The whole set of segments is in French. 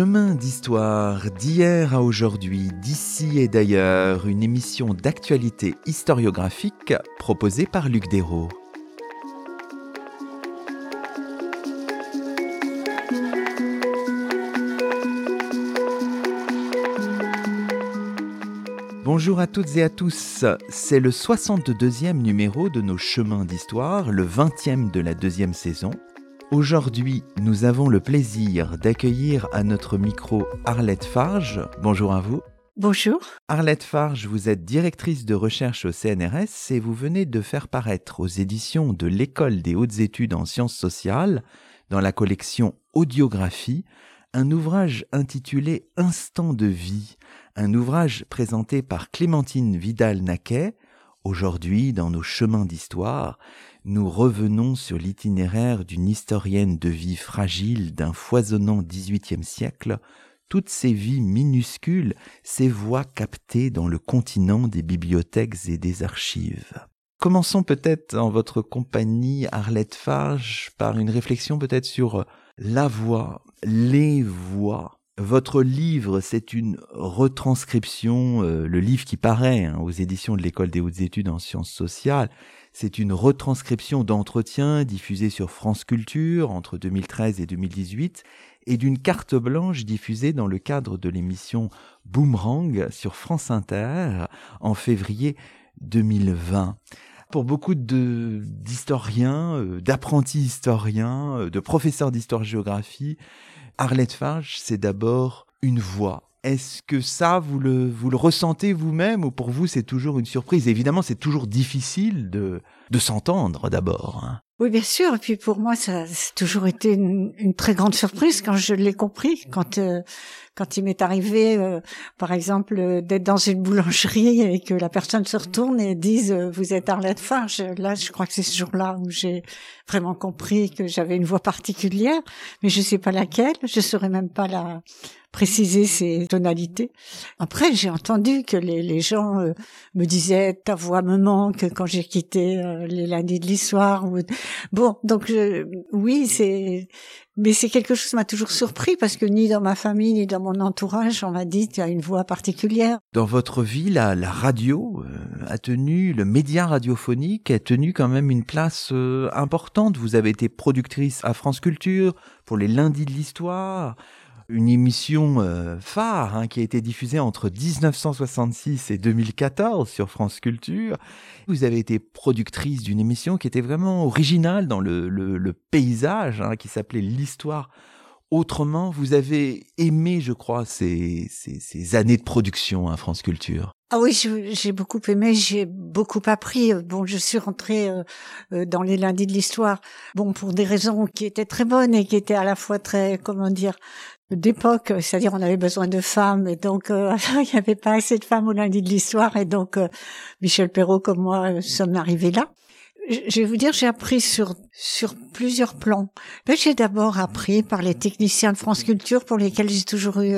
Chemin d'histoire d'hier à aujourd'hui, d'ici et d'ailleurs, une émission d'actualité historiographique proposée par Luc Dérault. Bonjour à toutes et à tous, c'est le 62e numéro de nos chemins d'histoire, le 20e de la deuxième saison. Aujourd'hui, nous avons le plaisir d'accueillir à notre micro Arlette Farge. Bonjour à vous. Bonjour. Arlette Farge, vous êtes directrice de recherche au CNRS et vous venez de faire paraître aux éditions de l'École des hautes études en sciences sociales, dans la collection Audiographie, un ouvrage intitulé Instant de vie, un ouvrage présenté par Clémentine Vidal-Naquet, aujourd'hui dans nos chemins d'histoire, nous revenons sur l'itinéraire d'une historienne de vie fragile d'un foisonnant XVIIIe siècle, toutes ces vies minuscules, ces voix captées dans le continent des bibliothèques et des archives. Commençons peut-être en votre compagnie, Arlette Farge, par une réflexion peut-être sur la voix, les voix. Votre livre, c'est une retranscription, euh, le livre qui paraît hein, aux éditions de l'École des hautes études en sciences sociales, c'est une retranscription d'entretiens diffusés sur France Culture entre 2013 et 2018 et d'une carte blanche diffusée dans le cadre de l'émission Boomerang sur France Inter en février 2020 pour beaucoup d'historiens, euh, d'apprentis historiens, euh, de professeurs d'histoire-géographie, Arlette Farge, c'est d'abord une voix, est-ce que ça, vous le, vous le ressentez vous-même ou pour vous c'est toujours une surprise? Évidemment, c'est toujours difficile de, de s'entendre d'abord. Hein. Oui, bien sûr. Et puis pour moi, ça a toujours été une, très grande surprise quand je l'ai compris, quand euh, quand il m'est arrivé, euh, par exemple, euh, d'être dans une boulangerie et que la personne se retourne et dise vous êtes Arlette Farge. Là, je crois que c'est ce jour-là où j'ai vraiment compris que j'avais une voix particulière, mais je sais pas laquelle. Je saurais même pas la préciser ces tonalités. Après, j'ai entendu que les, les gens euh, me disaient ta voix me manque quand j'ai quitté euh, les lundis de l'histoire. Bon, donc oui, c'est mais c'est quelque chose qui m'a toujours surpris parce que ni dans ma famille ni dans mon entourage on m'a dit tu as une voix particulière. Dans votre vie, la, radio euh, a tenu, le média radiophonique a tenu quand même une place importante. Vous avez été productrice à France Culture pour les lundis de l'histoire une émission euh, phare hein, qui a été diffusée entre 1966 et 2014 sur France Culture. Vous avez été productrice d'une émission qui était vraiment originale dans le, paysage, hein, qui s'appelait L'Histoire autrement. Vous avez aimé, je crois, ces, ces, ces années de production à France Culture. Ah oui, j'ai beaucoup aimé, j'ai beaucoup appris. Bon, je suis rentrée euh, euh, dans les lundis de l'histoire, bon, pour des raisons qui étaient très bonnes et qui étaient à la fois très, comment dire, d'époque, c'est-à-dire on avait besoin de femmes et donc euh, il n'y avait pas assez de femmes au lundi de l'histoire et donc euh, Michel Perrault comme moi euh, sommes arrivés là. Je vais vous dire, j'ai appris sur sur plusieurs plans. J'ai d'abord appris par les techniciens de France Culture pour lesquels j'ai toujours eu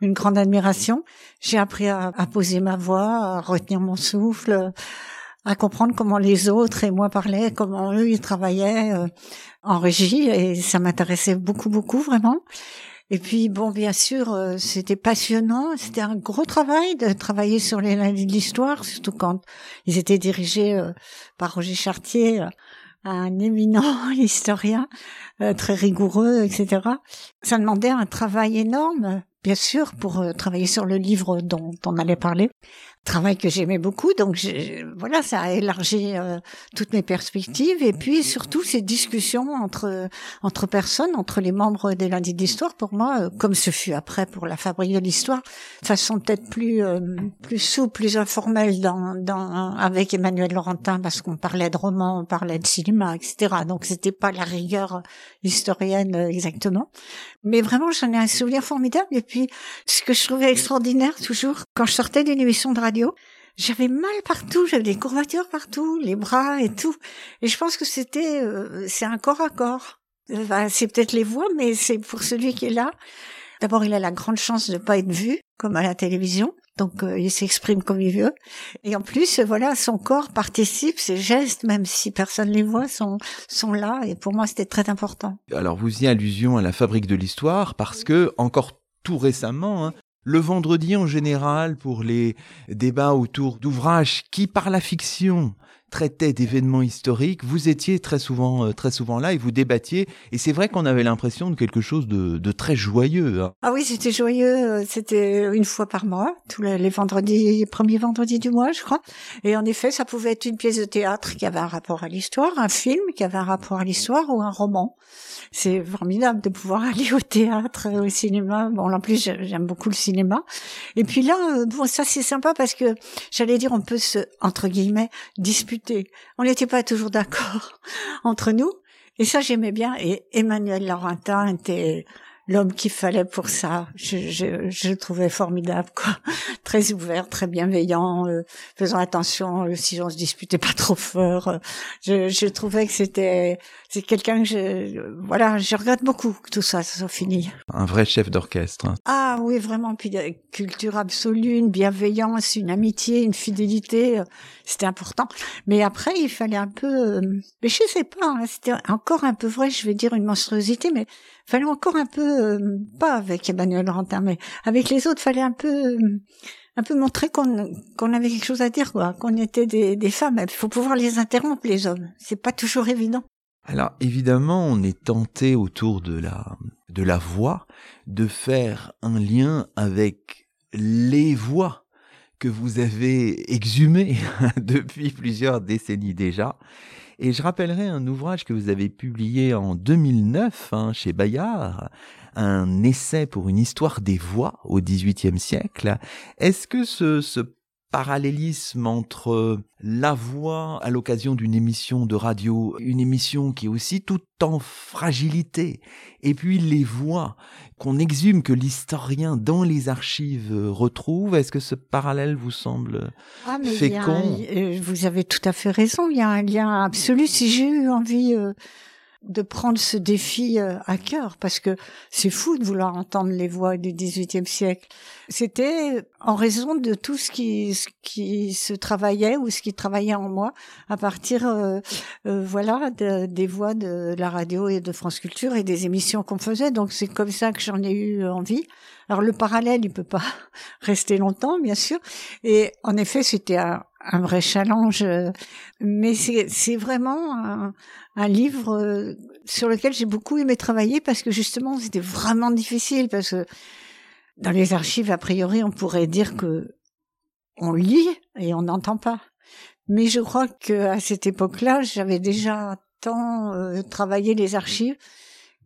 une grande admiration. J'ai appris à, à, poser ma voix, à retenir mon souffle, à comprendre comment les autres et moi parlaient, comment eux ils travaillaient en régie et ça m'intéressait beaucoup beaucoup vraiment. Et puis bon, bien sûr, euh, c'était passionnant. C'était un gros travail de travailler sur les lundis de l'histoire, surtout quand ils étaient dirigés euh, par Roger Chartier, euh, un éminent historien, très rigoureux, etc. Ça demandait un travail énorme, bien sûr, pour travailler sur le livre dont on allait parler travail que j'aimais beaucoup. Donc voilà, ça a élargi euh, toutes mes perspectives et puis surtout ces discussions entre entre personnes, entre les membres des lundis d'histoire. Pour moi, euh, comme ce fut après pour la fabrique de l'histoire, façon peut-être plus euh, plus souple, plus informelle dans, dans avec Emmanuel Laurentin parce qu'on parlait de romans, on parlait de cinéma, etc. Donc c'était pas la rigueur historienne exactement, mais vraiment j'en ai un souvenir formidable. Et puis ce que je trouvais extraordinaire toujours quand je sortais d'une émission de radio j'avais mal partout, j'avais des courbatures partout, les bras et tout. Et je pense que c'était, euh, c'est un corps à corps. c'est peut-être les voix, mais c'est pour celui qui est là. D'abord, il a la grande chance de ne pas être vu, comme à la télévision. donc euh, il s'exprime comme il veut. Et en plus, voilà, son corps participe, ses gestes, même si personne les voit, sont là. Et pour moi, c'était très important. Alors vous y allusion à la fabrique de l'histoire parce que encore tout récemment, hein, le vendredi en général pour les débats autour d'ouvrages qui par la fiction traitait d'événements historiques, vous étiez très souvent, euh, très souvent là et vous débattiez. Et c'est vrai qu'on avait l'impression de quelque chose de, très joyeux. Hein. Ah oui, c'était joyeux. C'était une fois par mois, tous les, vendredis, premiers vendredis du mois, je crois. Et en effet, ça pouvait être une pièce de théâtre qui avait un rapport à l'histoire, un film qui avait un rapport à l'histoire ou un roman c'est formidable de pouvoir aller au théâtre, au cinéma. Bon, en plus, j'aime beaucoup le cinéma. Et puis là, euh, bon, ça c'est sympa parce que j'allais dire, on peut se, entre guillemets, disputer. On n'était pas toujours d'accord entre nous. Et ça, j'aimais bien. Et Emmanuel Laurentin était l'homme qu'il fallait pour ça. Je, je, je, le trouvais formidable, quoi. Très ouvert, très bienveillant, euh, faisant attention euh, si on se disputait pas trop fort. je, je trouvais que c'était c'est quelqu'un que je voilà, je regrette beaucoup que tout ça, ça soit fini. Un vrai chef d'orchestre. Hein. Ah oui, vraiment. Puis culture absolue, une bienveillance, une amitié, une fidélité, euh, c'était important. Mais après, il fallait un peu. mais je sais pas, hein, c'était encore un peu vrai. Je vais dire une monstruosité, mais fallait encore un peu, euh, pas avec Emmanuel Laurentin, mais avec les autres, fallait un peu, un peu montrer qu'on qu'on avait quelque chose à dire, quoi, qu'on était des, des femmes. Il faut pouvoir les interrompre, les hommes. C'est pas toujours évident. Alors évidemment, on est tenté autour de la de la voix de faire un lien avec les voix que vous avez exhumées depuis plusieurs décennies déjà et je rappellerai un ouvrage que vous avez publié en 2009 hein, chez Bayard, un essai pour une histoire des voix au XVIIIe siècle. Est-ce que ce, ce parallélisme entre la voix à l'occasion d'une émission de radio, une émission qui est aussi tout en fragilité, et puis les voix qu'on exhume, que l'historien dans les archives retrouve, est-ce que ce parallèle vous semble ah, fécond? euh, Vous avez tout à fait raison, il y a un lien absolu. Si j'ai eu envie... Euh, de prendre ce défi euh, à cœur parce que c'est fou de vouloir entendre les voix du XVIIIe siècle. C'était en raison de tout ce qui, ce qui se travaillait ou ce qui travaillait en moi à partir, euh, euh, voilà, des voix de la radio et de France Culture et des émissions qu'on faisait. Donc c'est comme ça que j'en ai eu envie. Alors le parallèle, il peut pas rester longtemps, bien sûr. Et en effet, c'était un, vrai challenge. Mais c'est vraiment un, un, livre euh, sur lequel j'ai beaucoup aimé travailler parce que justement c'était vraiment difficile parce que dans les archives, a priori, on pourrait dire que on lit et on n'entend pas. Mais je crois que à cette époque-là, j'avais déjà tant euh, travaillé les archives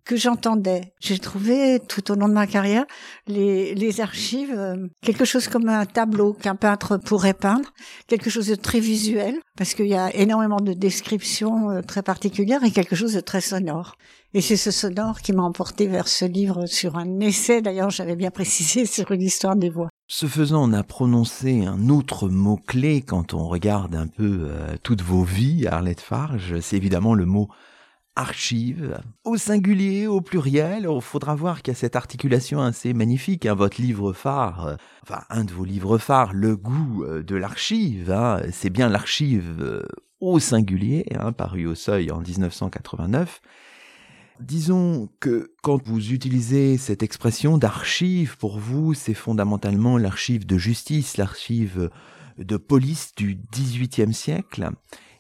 que j'entendais. J'ai trouvé tout au long de ma carrière les, les archives euh, quelque chose comme un tableau qu'un peintre pourrait peindre, quelque chose de très visuel parce qu'il y a énormément de descriptions euh, très particulières et quelque chose de très sonore. Et c'est ce sonore qui m'a emporté vers ce livre sur un essai, d'ailleurs j'avais bien précisé, sur une histoire des voix. Ce faisant, on a prononcé un autre mot-clé quand on regarde un peu euh, toutes vos vies, Arlette Farge, c'est évidemment le mot archives, au singulier, au pluriel. Il faudra voir qu'il y a cette articulation assez magnifique. Hein. Votre livre phare, euh, enfin un de vos livres phares, Le goût euh, de l'archive, hein. c'est bien l'archive euh, au singulier, hein, paru au seuil en 1989. Disons que quand vous utilisez cette expression d'archive, pour vous, c'est fondamentalement l'archive de justice, l'archive de police du XVIIIe siècle.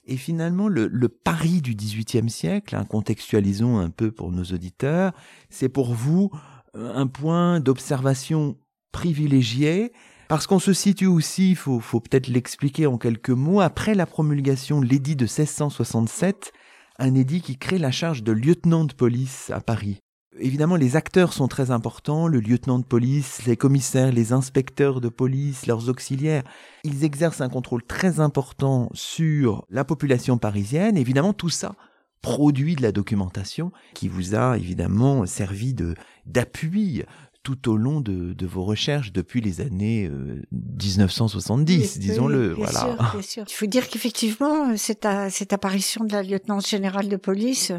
Et finalement, le, le Paris du XVIIIe siècle, hein, contextualisons un peu pour nos auditeurs, c'est pour vous euh, un point d'observation privilégié, parce qu'on se situe aussi, il faut, faut peut-être l'expliquer en quelques mots, après la promulgation de l'édit de 1667, un édit qui crée la charge de lieutenant de police à Paris. Évidemment, les acteurs sont très importants, le lieutenant de police, les commissaires, les inspecteurs de police, leurs auxiliaires. Ils exercent un contrôle très important sur la population parisienne. Évidemment, tout ça produit de la documentation qui vous a évidemment servi de d'appui tout au long de, de, vos recherches depuis les années 1970, euh, disons-le. Voilà. Sûr, bien sûr. Il faut dire qu'effectivement, cette, cette apparition de la lieutenant générale de police,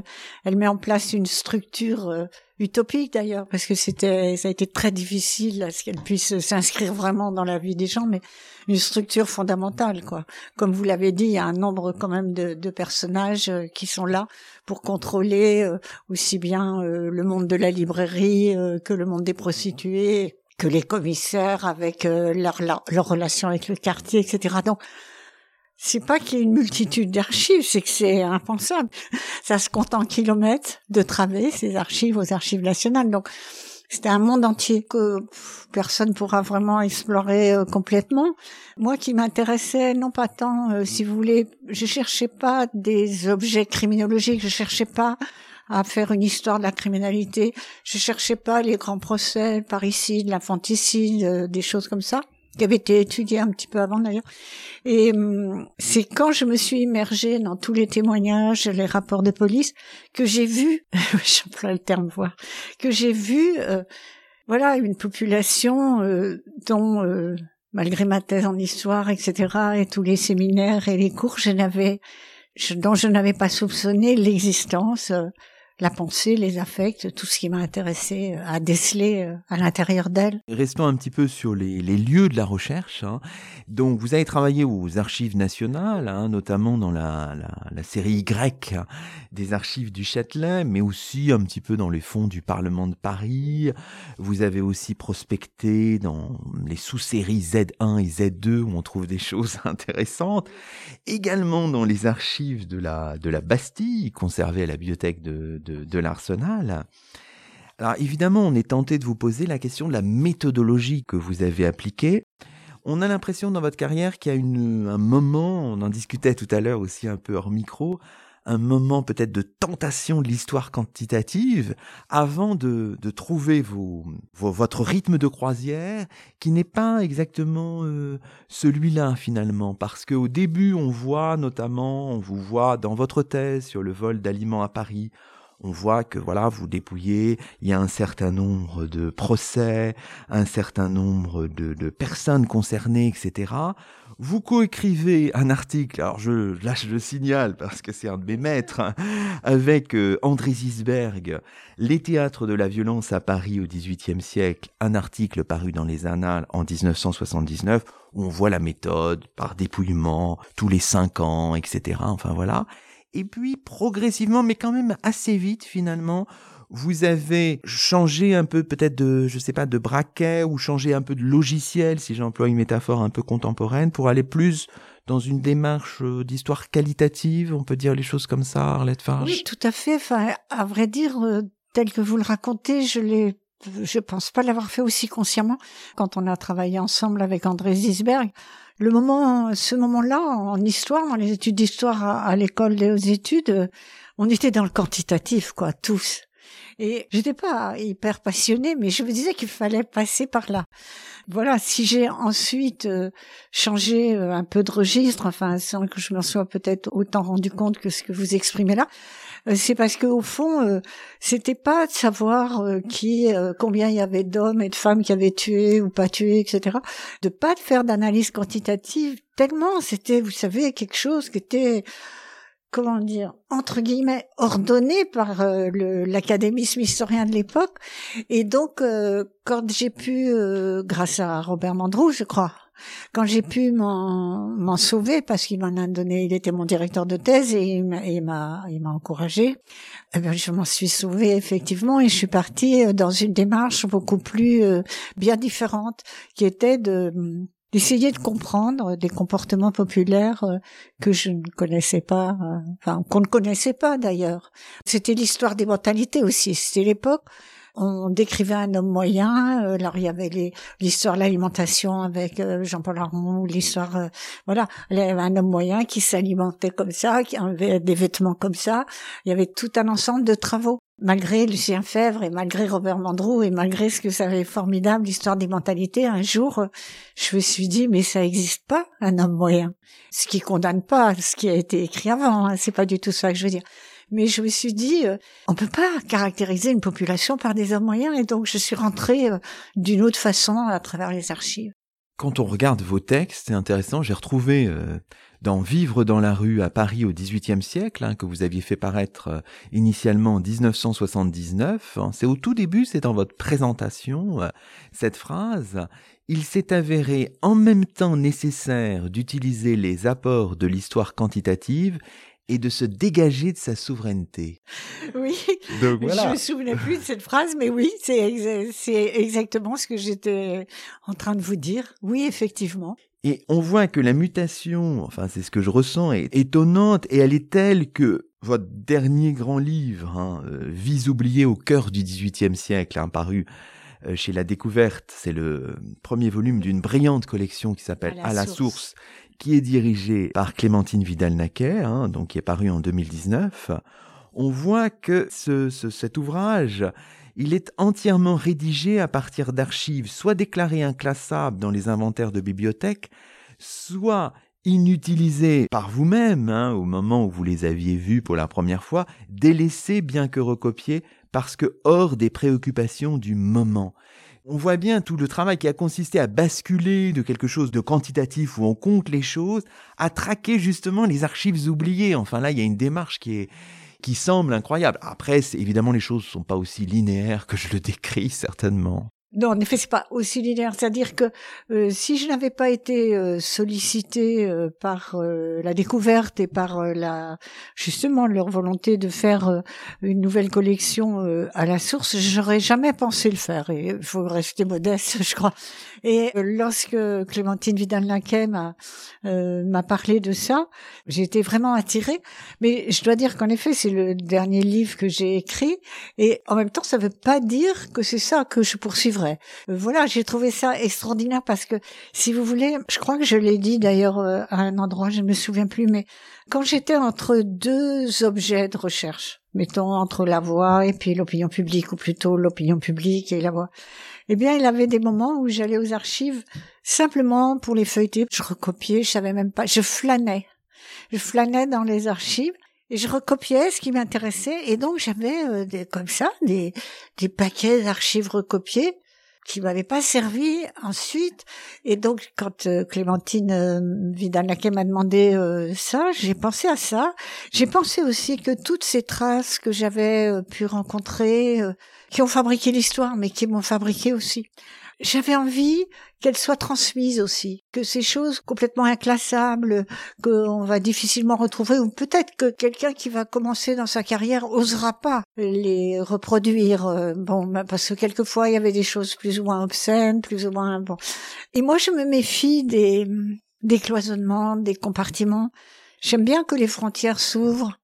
elle met en place une structure euh, utopique d'ailleurs, parce que c'était, ça a été très difficile à ce qu'elle puisse s'inscrire vraiment dans la vie des gens, mais une structure fondamentale, quoi. Comme vous l'avez dit, il y a un nombre quand même de, personnages euh, qui sont là pour contrôler euh, aussi bien euh, le monde de la librairie que le monde des prostituées, que les commissaires avec leur, leur relation avec le quartier, etc. Donc, c'est pas qu'il y ait une multitude d'archives, c'est que c'est impensable. Ça se compte en kilomètres de travées, ces archives aux archives nationales. Donc, c'était un monde entier que personne pourra vraiment explorer euh, complètement. Moi qui m'intéressais, non pas tant, euh, si vous voulez, je cherchais pas des objets criminologiques, je cherchais pas à faire une histoire de la criminalité, je cherchais pas les grands procès, parricide, l'infanticide, euh, des choses comme ça qui avait été étudié un petit peu avant d'ailleurs. Et hum, c'est quand je me suis immergée dans tous les témoignages, les rapports de police, que j'ai vu, j'emploie le terme voir, que j'ai vu, euh, voilà, une population euh, dont, euh, malgré ma thèse en histoire, etc., et tous les séminaires et les cours, je n'avais, dont je n'avais pas soupçonné l'existence la pensée, les affects, tout ce qui m'a intéressé euh, à déceler euh, à l'intérieur d'elle. Restons un petit peu sur les, lieux de la recherche. Hein. Donc, vous avez travaillé aux archives nationales, hein, notamment dans la, série Y des archives du Châtelet, mais aussi un petit peu dans les fonds du Parlement de Paris. Vous avez aussi prospecté dans les sous-séries Z1 et Z2 où on trouve des choses intéressantes. Également dans les archives de la, de la Bastille, conservées à la bibliothèque de de, l'arsenal. Alors évidemment, on est tenté de vous poser la question de la méthodologie que vous avez appliquée. On a l'impression dans votre carrière qu'il y a un moment, on en discutait tout à l'heure aussi un peu hors micro, un moment peut-être de tentation de l'histoire quantitative avant de, trouver votre rythme de croisière qui n'est pas exactement euh, celui-là finalement parce qu'au début on voit notamment on vous voit dans votre thèse sur le vol d'aliments à Paris on voit que voilà, vous dépouillez, il y a un certain nombre de procès, un certain nombre de, personnes concernées, etc. Vous coécrivez un article, alors je, là je le signale parce que c'est un de mes maîtres, hein, avec euh, André Zisberg, Les théâtres de la violence à Paris au XVIIIe siècle, un article paru dans les Annales en 1979, où on voit la méthode par dépouillement, tous les cinq ans, etc. Enfin voilà. Et puis progressivement, mais quand même assez vite finalement, vous avez changé un peu peut-être de, je sais pas, de braquet ou changé un peu de logiciel, si j'emploie une métaphore un peu contemporaine, pour aller plus dans une démarche euh, d'histoire qualitative, on peut dire les choses comme ça, Arlette Farge. Oui, tout à fait. Enfin, à vrai dire, euh, tel que vous le racontez, je l'ai je pense pas l'avoir fait aussi consciemment quand on a travaillé ensemble avec André Zisberg le moment, ce moment-là, en histoire, dans les études d'histoire à, l'école des hautes études, on était dans le quantitatif, quoi, tous. Et j'étais pas hyper passionnée, mais je me disais qu'il fallait passer par là. Voilà, si j'ai ensuite euh, changé euh, un peu de registre, enfin, sans que je m'en sois peut-être autant rendu compte que ce que vous exprimez là, c'est parce que au fond, euh, c'était pas de savoir euh, qui, combien il y avait d'hommes et de femmes qui avaient tué ou pas tué, etc. De pas de faire d'analyse quantitative tellement c'était, vous savez, quelque chose qui était comment dire, entre guillemets, ordonné par l'académie smithsonien de l'époque. Et donc, quand j'ai pu, grâce à Robert Mandrou, je crois, quand j'ai pu m'en sauver, parce qu'il m'en a donné, il était mon directeur de thèse et il m'a encouragé, eh bien, je m'en suis sauvée effectivement et je suis partie euh, dans une démarche beaucoup plus euh, bien différente, qui était de d'essayer de comprendre des comportements populaires euh, que je ne connaissais pas, enfin qu'on ne connaissait pas d'ailleurs. C'était l'histoire des mentalités aussi. C'était l'époque on décrivait un homme moyen. Euh, alors il y avait l'histoire de l'alimentation avec euh, Jean-Paul Aron, l'histoire, euh, voilà, il y avait un homme moyen qui s'alimentait comme ça, qui avait des vêtements comme ça. Il y avait tout un ensemble de travaux. Malgré Lucien Fèvre et malgré Robert Mandrou et malgré ce que ça avait formidable, l'histoire des mentalités, un jour, je me suis dit, mais ça n'existe pas, un homme moyen. Ce qui condamne pas ce qui a été écrit avant, hein, c'est pas du tout ça que je veux dire mais je me suis dit, euh, on peut pas caractériser une population par des hommes moyens, et donc je suis rentrée euh, d'une autre façon à travers les archives. quand on regarde vos textes, c'est intéressant, j'ai retrouvé euh, dans Vivre dans la rue à Paris au XVIIIe siècle, hein, que vous aviez fait paraître euh, initialement en 1979. Hein, c'est au tout début, c'est dans votre présentation, cette phrase. Il s'est avéré en même temps nécessaire d'utiliser les apports de l'histoire quantitative et de se dégager de sa souveraineté. Oui, Donc, voilà. je me souvenais plus de cette phrase, mais oui, c'est exactement ce que j'étais en train de vous dire. Oui, effectivement. Et on voit que la mutation, enfin c'est ce que je ressens, est étonnante et elle est telle que votre dernier grand livre, hein, euh, Vise oubliée au cœur du XVIIIe siècle, hein, paru euh, chez La Découverte, c'est le premier volume d'une brillante collection qui s'appelle À la, source. Qui est dirigée par Clémentine Vidal-Naquet, hein, donc qui est paru en 2019. On voit que ce, cet ouvrage il est entièrement rédigé à partir d'archives soit déclarées inclassables dans les inventaires de bibliothèques, soit inutilisées par vous-même hein, au moment où vous les aviez vues pour la première fois, délaissées bien que recopiées parce que hors des préoccupations du moment. On voit bien tout le travail qui a consisté à basculer de quelque chose de quantitatif où on compte les choses, à traquer justement les archives oubliées. Enfin là, il y a une démarche qui est, qui semble incroyable. Après, évidemment, les choses ne sont pas aussi linéaires que je le décris, certainement. Non, en effet, c'est pas aussi linéaire. C'est-à-dire que euh, si je n'avais pas été euh, sollicité euh, par la découverte et par la justement leur volonté de faire une nouvelle collection à la source, j'aurais jamais pensé le faire. Et il faut rester modeste, je crois. Et lorsque Clémentine Vidal-Naquet m'a m'a parlé de ça, j'ai été vraiment attirée. Mais je dois dire qu'en effet, c'est le dernier livre que j'ai écrit. Et en même temps, ça ne veut pas dire que c'est ça que je poursuivrai euh, voilà, j'ai trouvé ça extraordinaire parce que, si vous voulez, je crois que je l'ai dit d'ailleurs euh, à un endroit, je ne me souviens plus, mais quand j'étais entre deux objets de recherche, mettons entre la voix et puis l'opinion publique, ou plutôt l'opinion publique et la voix, eh bien, il y avait des moments où j'allais aux archives simplement pour les feuilleter. Je recopiais, je savais même pas, je flânais. Je flânais dans les archives et je recopiais ce qui m'intéressait et donc j'avais euh, comme ça des, des paquets d'archives recopiées qui m'avait pas servi ensuite. Et donc, quand euh, Clémentine euh, Vidal-Naquet m'a demandé euh, ça, j'ai pensé à ça. J'ai pensé aussi que toutes ces traces que j'avais euh, pu rencontrer, qui ont fabriqué l'histoire, mais qui m'ont fabriqué aussi, j'avais envie qu'elles soient transmises aussi, que ces choses complètement inclassables, qu'on va difficilement retrouver, ou peut-être que quelqu'un qui va commencer dans sa carrière osera pas les reproduire. Euh, bon, bah, parce que quelquefois il y avait des choses plus ou moins obscènes, plus ou moins bon. Et moi, je me méfie des des cloisonnements, des compartiments. J'aime bien que les frontières s'ouvrent.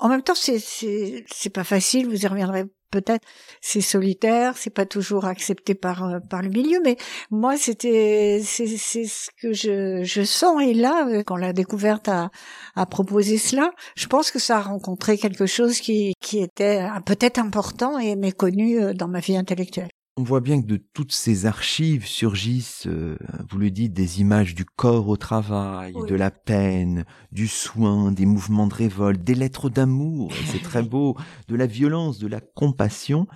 En même temps, c'est c'est c'est pas facile. Vous y reviendrez peut-être c'est solitaire, c'est pas toujours accepté par euh, par le milieu, mais moi c'était c'est c'est ce que je je sens et là euh, quand la découverte a a proposé cela, je pense que ça a rencontré quelque chose qui qui était euh, peut-être important et méconnu dans ma vie intellectuelle. On voit bien que de toutes ces archives surgissent, euh, vous le dites, des images du corps au travail, de la peine, du soin, des mouvements de révolte, des lettres d'amour, c'est très beau, de la violence, de la compassion.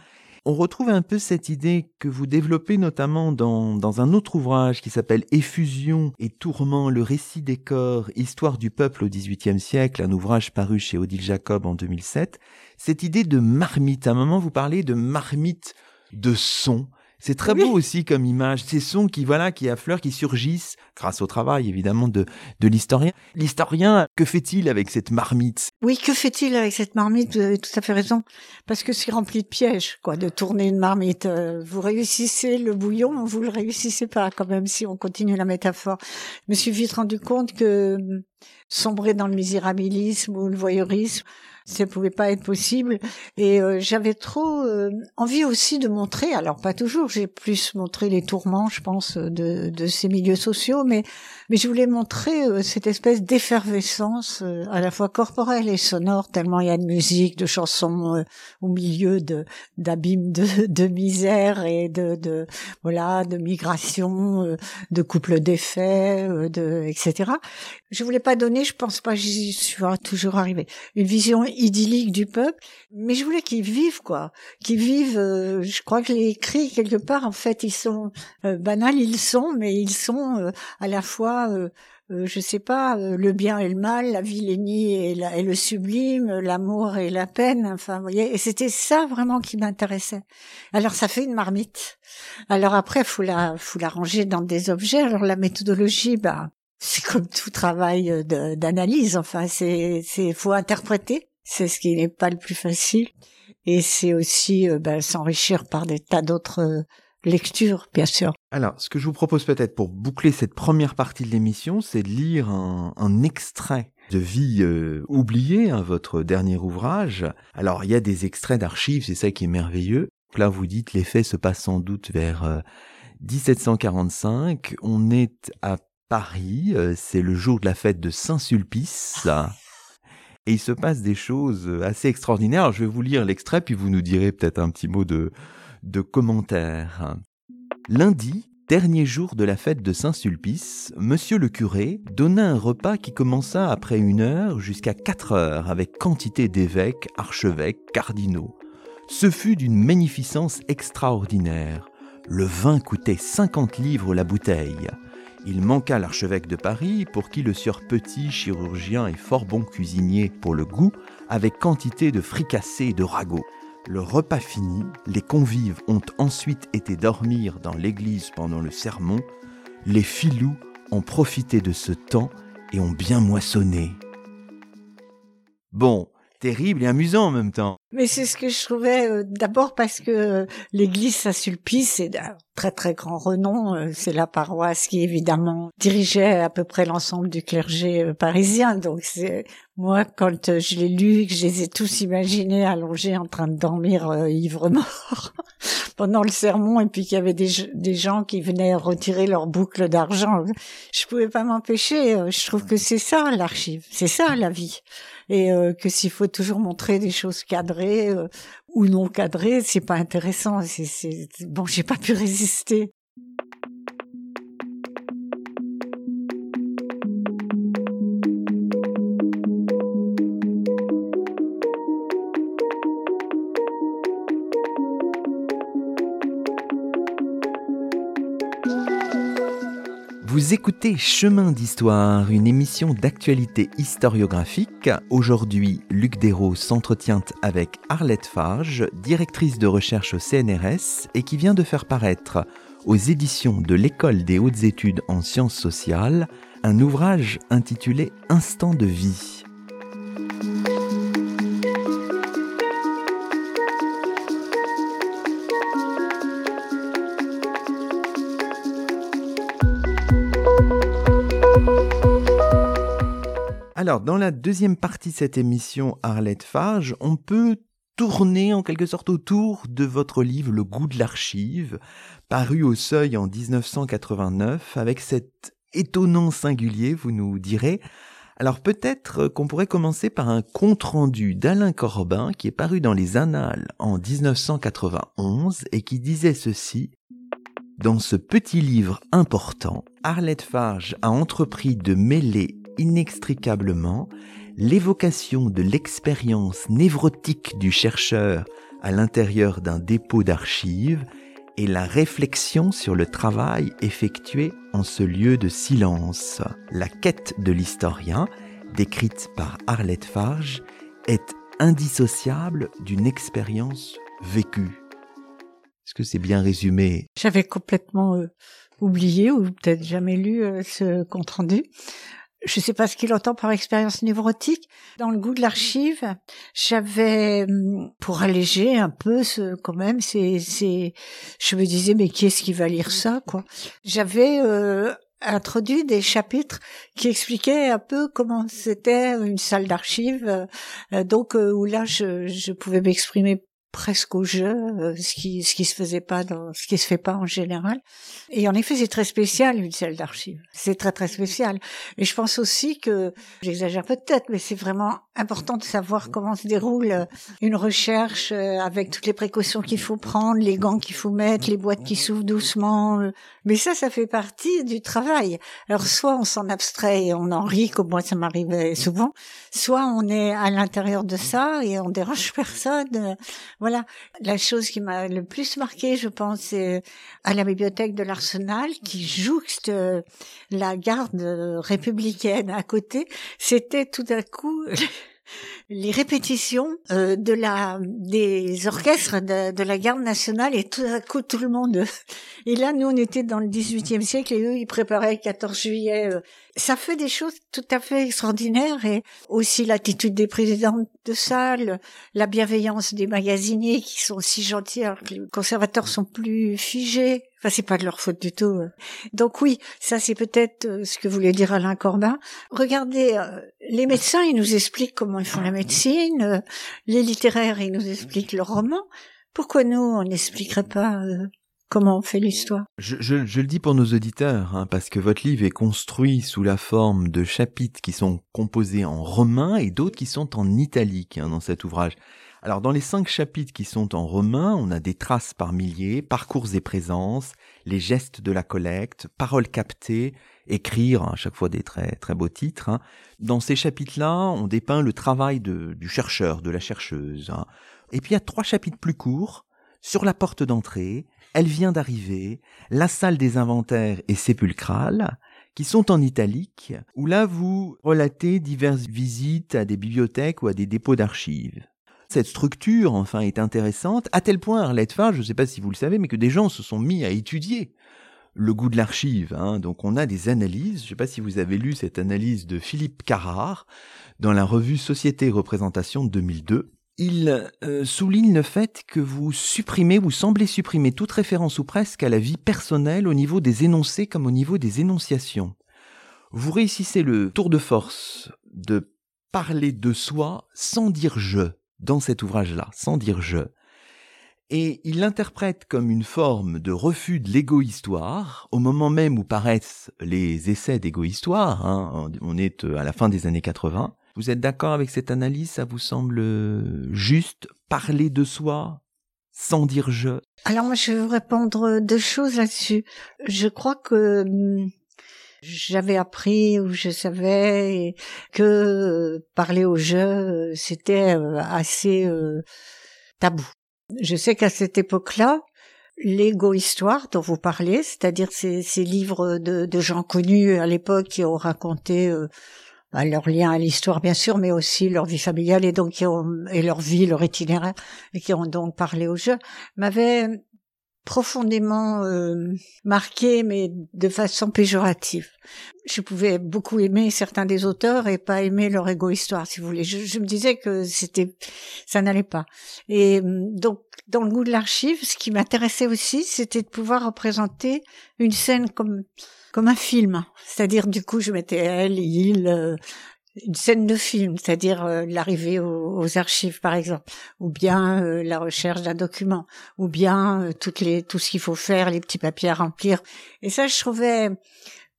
On retrouve un peu cette idée que vous développez notamment dans, dans un autre ouvrage qui s'appelle Effusion et tourment, le récit des corps, histoire du peuple au XVIIIe siècle, un ouvrage paru chez Odile Jacob en 2007. Cette idée de marmite, à un moment vous parlez de marmite de sons. C'est très beau aussi comme image, ces sons qui voilà qui affleurent, qui surgissent grâce au travail évidemment de de l'historien. L'historien, que fait-il avec cette marmite? Oui, que fait-il avec cette marmite? Vous avez tout à fait raison, parce que c'est rempli de pièges, quoi, de tourner une marmite. Euh, vous réussissez le bouillon, vous le réussissez pas quand même si on continue la métaphore. Je me suis vite rendu compte que hum, sombrer dans le misérabilisme ou le voyeurisme, ça pouvait pas être possible. Et euh, j'avais trop euh, envie aussi de montrer, alors pas toujours, j'ai plus montré les tourments, je pense, de, de ces milieux sociaux, mais mais je voulais montrer euh, cette espèce d'effervescence à la fois corporelle et sonore, tellement il y a de musique, de chansons au milieu de d'abîmes de, de misère et de, de voilà de migration, de couples d'effets, de etc. Je voulais pas donner, je pense pas, j'y suis toujours arrivé, une vision idyllique du peuple, mais je voulais qu'ils vivent quoi, qu'ils vivent. Euh, je crois que les cris quelque part, en fait, ils sont euh, banals, ils sont, mais ils sont euh, à la fois, je sais pas, le bien et le mal, la vilainie et, la, et le sublime, l'amour et la peine. Enfin, vous voyez, et c'était ça vraiment qui m'intéressait. Alors ça fait une marmite. Alors après, faut la, faut la ranger dans des objets. Alors la méthodologie, bah c'est comme tout travail euh, d'analyse. Enfin, c'est c'est faut interpréter. C'est ce qui n'est pas le plus facile. Et c'est aussi euh, ben, s'enrichir par des tas d'autres euh, lectures, bien sûr. Alors, ce que je vous propose peut-être pour boucler cette première partie de l'émission, c'est de lire un, un extrait de vie oubliée, hein, votre dernier ouvrage. Alors, il y a des extraits d'archives, c'est ça qui est merveilleux. Là, vous dites, les faits se passent sans doute vers 1745. On est à Paris, euh, c'est le jour de la fête de Saint-Sulpice. Et il se passe des choses euh, assez extraordinaires. je vais vous lire l'extrait, puis vous nous direz peut-être un petit mot de, de commentaire. Lundi, dernier jour de la fête de Saint-Sulpice, monsieur le curé donna un repas qui commença après une heure jusqu'à quatre heures avec quantité d'évêques, archevêques, cardinaux. Ce fut d'une magnificence extraordinaire. Le vin coûtait cinquante livres la bouteille. Il manqua l'archevêque de Paris, pour qui le sieur Petit, chirurgien et fort bon cuisinier pour le goût, avait quantité de fricassés et de ragots. Le repas fini, les convives ont ensuite été dormir dans l'église pendant le sermon. Les filous ont profité de ce temps et ont bien moissonné. Bon, terrible et amusant en même temps. Mais c'est ce que je trouvais euh, d'abord parce que euh, l'église Saint-Sulpice c'est d'un très très grand renom. Euh, c'est la paroisse qui évidemment dirigeait à peu près l'ensemble du clergé parisien. Donc c'est moi quand je l'ai lu, que je les ai tous imaginés allongés en train de dormir ivre mort pendant le sermon, et puis qu'il y avait des, des gens qui venaient retirer leurs boucles d'argent. Je pouvais pas m'empêcher. Je trouve que c'est ça l'archive, c'est ça la vie et euh, que s'il faut toujours montrer des choses cadrées euh, ou non cadrées, c'est pas intéressant. C'est bon, j'ai pas pu résister. Vous écoutez Chemin d'Histoire, une émission d'actualité historiographique. Aujourd'hui, Luc Dérault s'entretient avec Arlette Farge, directrice de recherche au CNRS et qui vient de faire paraître aux éditions de l'École des hautes études en sciences sociales un ouvrage intitulé Instant de vie. Alors, dans la deuxième partie de cette émission, Arlette Farge, on peut tourner en quelque sorte autour de votre livre Le goût de l'archive, paru au seuil en 1989, avec cet étonnant singulier, vous nous direz. Alors peut-être qu'on pourrait commencer par un compte-rendu d'Alain Corbin qui est paru dans les Annales en 1991 et qui disait ceci. Dans ce petit livre important, Arlette Farge a entrepris de mêler inextricablement l'évocation de l'expérience névrotique du chercheur à l'intérieur d'un dépôt d'archives et la réflexion sur le travail effectué en ce lieu de silence. La quête de l'historien, décrite par Arlette Farge, est indissociable d'une expérience vécue. Est-ce que c'est bien résumé? J'avais complètement euh, oublié ou peut-être jamais lu euh, ce compte rendu je ne sais pas ce qu'il entend par expérience névrotique. Dans le goût de l'archive, j'avais, hum, pour alléger un peu, ce, quand même, c'est, c'est, je me disais, mais qui est-ce qui va lire ça, quoi? J'avais euh, introduit des chapitres qui expliquaient un peu comment c'était une salle d'archives, euh, donc euh, où là, je, je pouvais m'exprimer presque au jeu, euh, ce qui ce qui se faisait pas dans ce qui se fait pas en général. Et en effet, c'est très spécial une salle d'archives. C'est très très spécial. Et je pense aussi que j'exagère peut-être, mais c'est vraiment important de savoir comment se déroule euh, une recherche euh, avec toutes les précautions qu'il faut prendre, les gants qu'il faut mettre, les boîtes qui s'ouvrent doucement. Mais ça, ça fait partie du travail. Alors soit on s'en abstrait et on en rit, comme moi ça m'arrivait souvent, soit on est à l'intérieur de ça et on dérange personne. Voilà. La chose qui m'a le plus marqué, je pense, c'est à la bibliothèque de l'Arsenal qui jouxte euh, la garde républicaine à côté. C'était tout à coup les répétitions euh, de la des orchestres de, la garde nationale et tout à coup tout le monde et là nous on était dans le 18e siècle et eux ils préparaient le 14 juillet euh. ça fait des choses tout à fait extraordinaires et aussi l'attitude des présidents de salle la bienveillance des magasiniers qui sont si gentils alors que les conservateurs sont plus figés Enfin, c'est pas de leur faute du tout. Euh. Donc oui, ça c'est peut-être euh, ce que voulait dire Alain Corbin. Regardez, euh, les médecins, ils nous expliquent comment ils font la médecine. Les littéraires, ils nous expliquent le roman. Pourquoi nous, on n'expliquerait pas comment on fait l'histoire? Je, le dis pour nos auditeurs, hein, parce que votre livre est construit sous la forme de chapitres qui sont composés en romain et d'autres qui sont en italique hein, dans cet ouvrage. Alors dans les cinq chapitres qui sont en romain, on a des traces par milliers, parcours et présences, les gestes de la collecte, paroles captées, écrire, à chaque fois des très très beaux titres. Hein. Dans ces chapitres-là, on dépeint le travail de, du chercheur, de la chercheuse. Hein. Et puis il y a trois chapitres plus courts sur la porte d'entrée, elle vient d'arriver, la salle des inventaires est sépulcrale, qui sont en italique, où là vous relatez diverses visites à des bibliothèques ou à des dépôts d'archives. Cette structure, enfin, est intéressante, à tel point, Arlette Farge, je ne sais pas si vous le savez, mais que des gens se sont mis à étudier le goût de l'archive. Hein. Donc on a des analyses, je ne sais pas si vous avez lu cette analyse de Philippe Carrard dans la revue Société et Représentation de 2002. Il euh, souligne le fait que vous supprimez, vous semblez supprimer toute référence ou presque à la vie personnelle au niveau des énoncés comme au niveau des énonciations. Vous réussissez le tour de force de parler de soi sans dire je dans cet ouvrage-là, sans dire je. Et il l'interprète comme une forme de refus de l'égo-histoire, au moment même où paraissent les essais d'égo-histoire, hein, on est euh, à la fin des années 80. Vous êtes d'accord avec cette analyse? Ça vous semble juste parler de soi sans dire je? Alors moi je veux répondre deux choses là-dessus. Je crois que hum, j'avais appris ou je savais que euh, parler au jeu, euh, c'était euh, assez tabou. Je sais qu'à cette époque-là, l'égo-histoire dont vous parlez, c'est-à-dire ces, livres de, gens connus à l'époque qui ont raconté bah, leur lien à l'histoire bien sûr, mais aussi leur vie familiale et donc qui ont, et leur vie, leur itinéraire, et qui ont donc parlé au jeu, m'avait profondément euh, marqué, mais de façon péjorative. Je pouvais beaucoup aimer certains des auteurs et pas aimer leur égo-histoire, si vous voulez. Je, me disais que c'était, ça n'allait pas. Et hum, donc, dans le goût de l'archive, ce qui m'intéressait aussi, c'était de pouvoir représenter une scène comme comme un film. C'est-à-dire, du coup, je mettais elle, il, euh, une scène de film, c'est-à-dire euh, l'arrivée aux, archives par exemple, ou bien euh, la recherche d'un document, ou bien euh, toutes les tout ce qu'il faut faire, les petits papiers à remplir. Et ça, je trouvais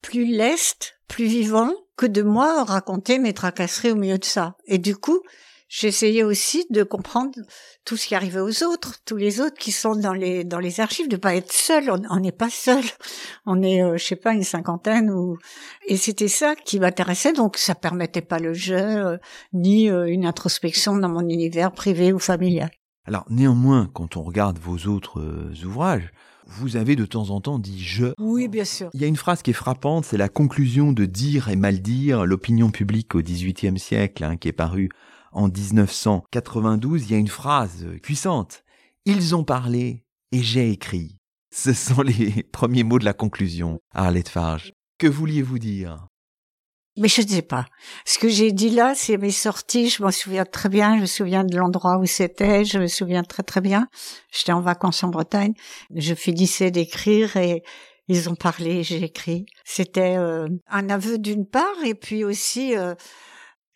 plus leste, plus vivant que de moi raconter mes tracasseries au milieu de ça. Et du coup, j'essayais aussi de comprendre tout ce qui arrivait aux autres, tous les autres qui sont dans les dans les archives, de pas être seul. On n'est pas seul. On est, euh, je sais pas, une cinquantaine ou et c'était ça qui m'intéressait. Donc ça permettait pas le jeu euh, ni euh, une introspection dans mon univers privé ou familial. Alors néanmoins, quand on regarde vos autres ouvrages, vous avez de temps en temps dit je. Oui, bien sûr. Il y a une phrase qui est frappante, c'est la conclusion de Dire et mal dire, l'opinion publique au XVIIIe siècle, hein, qui est parue en 1992, il y a une phrase puissante. Ils ont parlé et j'ai écrit. Ce sont les premiers mots de la conclusion, Arlette Farge. Que vouliez-vous dire? Mais je ne sais pas. Ce que j'ai dit là, c'est mes sorties. Je m'en souviens très bien. Je me souviens de l'endroit où c'était. Je me souviens très très bien. J'étais en vacances en Bretagne. Je finissais d'écrire et ils ont parlé. J'ai écrit. C'était euh, un aveu d'une part et puis aussi euh,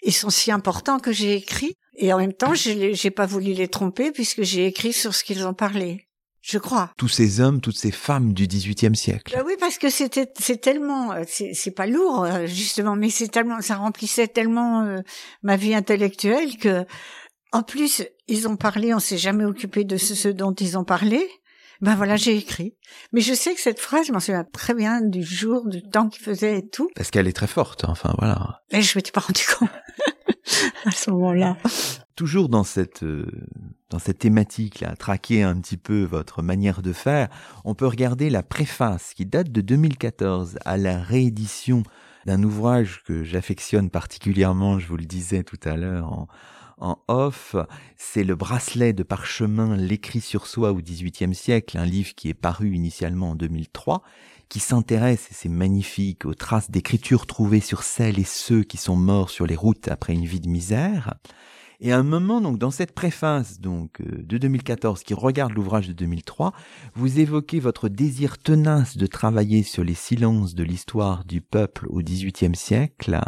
ils sont si importants que j'ai écrit. Et en même temps, je j'ai pas voulu les tromper puisque j'ai écrit sur ce qu'ils ont parlé. Je crois. Tous ces hommes, toutes ces femmes du XVIIIe siècle. Bah oui, parce que c'était, c'est tellement, euh, c'est pas lourd euh, justement, mais c'est tellement, ça remplissait tellement euh, ma vie intellectuelle que, en plus, ils ont parlé, on s'est jamais occupé de ce dont ils ont parlé. Ben voilà, j'ai écrit. Mais je sais que cette phrase, je m'en souviens très bien du jour, du temps qu'il faisait et tout. Parce qu'elle est très forte, enfin voilà. Et je m'étais pas rendu compte à ce moment-là. Toujours dans cette euh, dans cette thématique là, traquer un petit peu votre manière de faire, on peut regarder la préface qui date de 2014 à la réédition d'un ouvrage que j'affectionne particulièrement, je vous le disais tout à l'heure en en off, c'est le bracelet de parchemin L'écrit sur soi au XVIIIe siècle, un livre qui est paru initialement en 2003, qui s'intéresse, et c'est magnifique, aux traces d'écriture trouvées sur celles et ceux qui sont morts sur les routes après une vie de misère. Et à un moment, donc, dans cette préface, donc, euh, de 2014, qui regarde l'ouvrage de 2003, vous évoquez votre désir tenace de travailler sur les silences de l'histoire du peuple au XVIIIe siècle,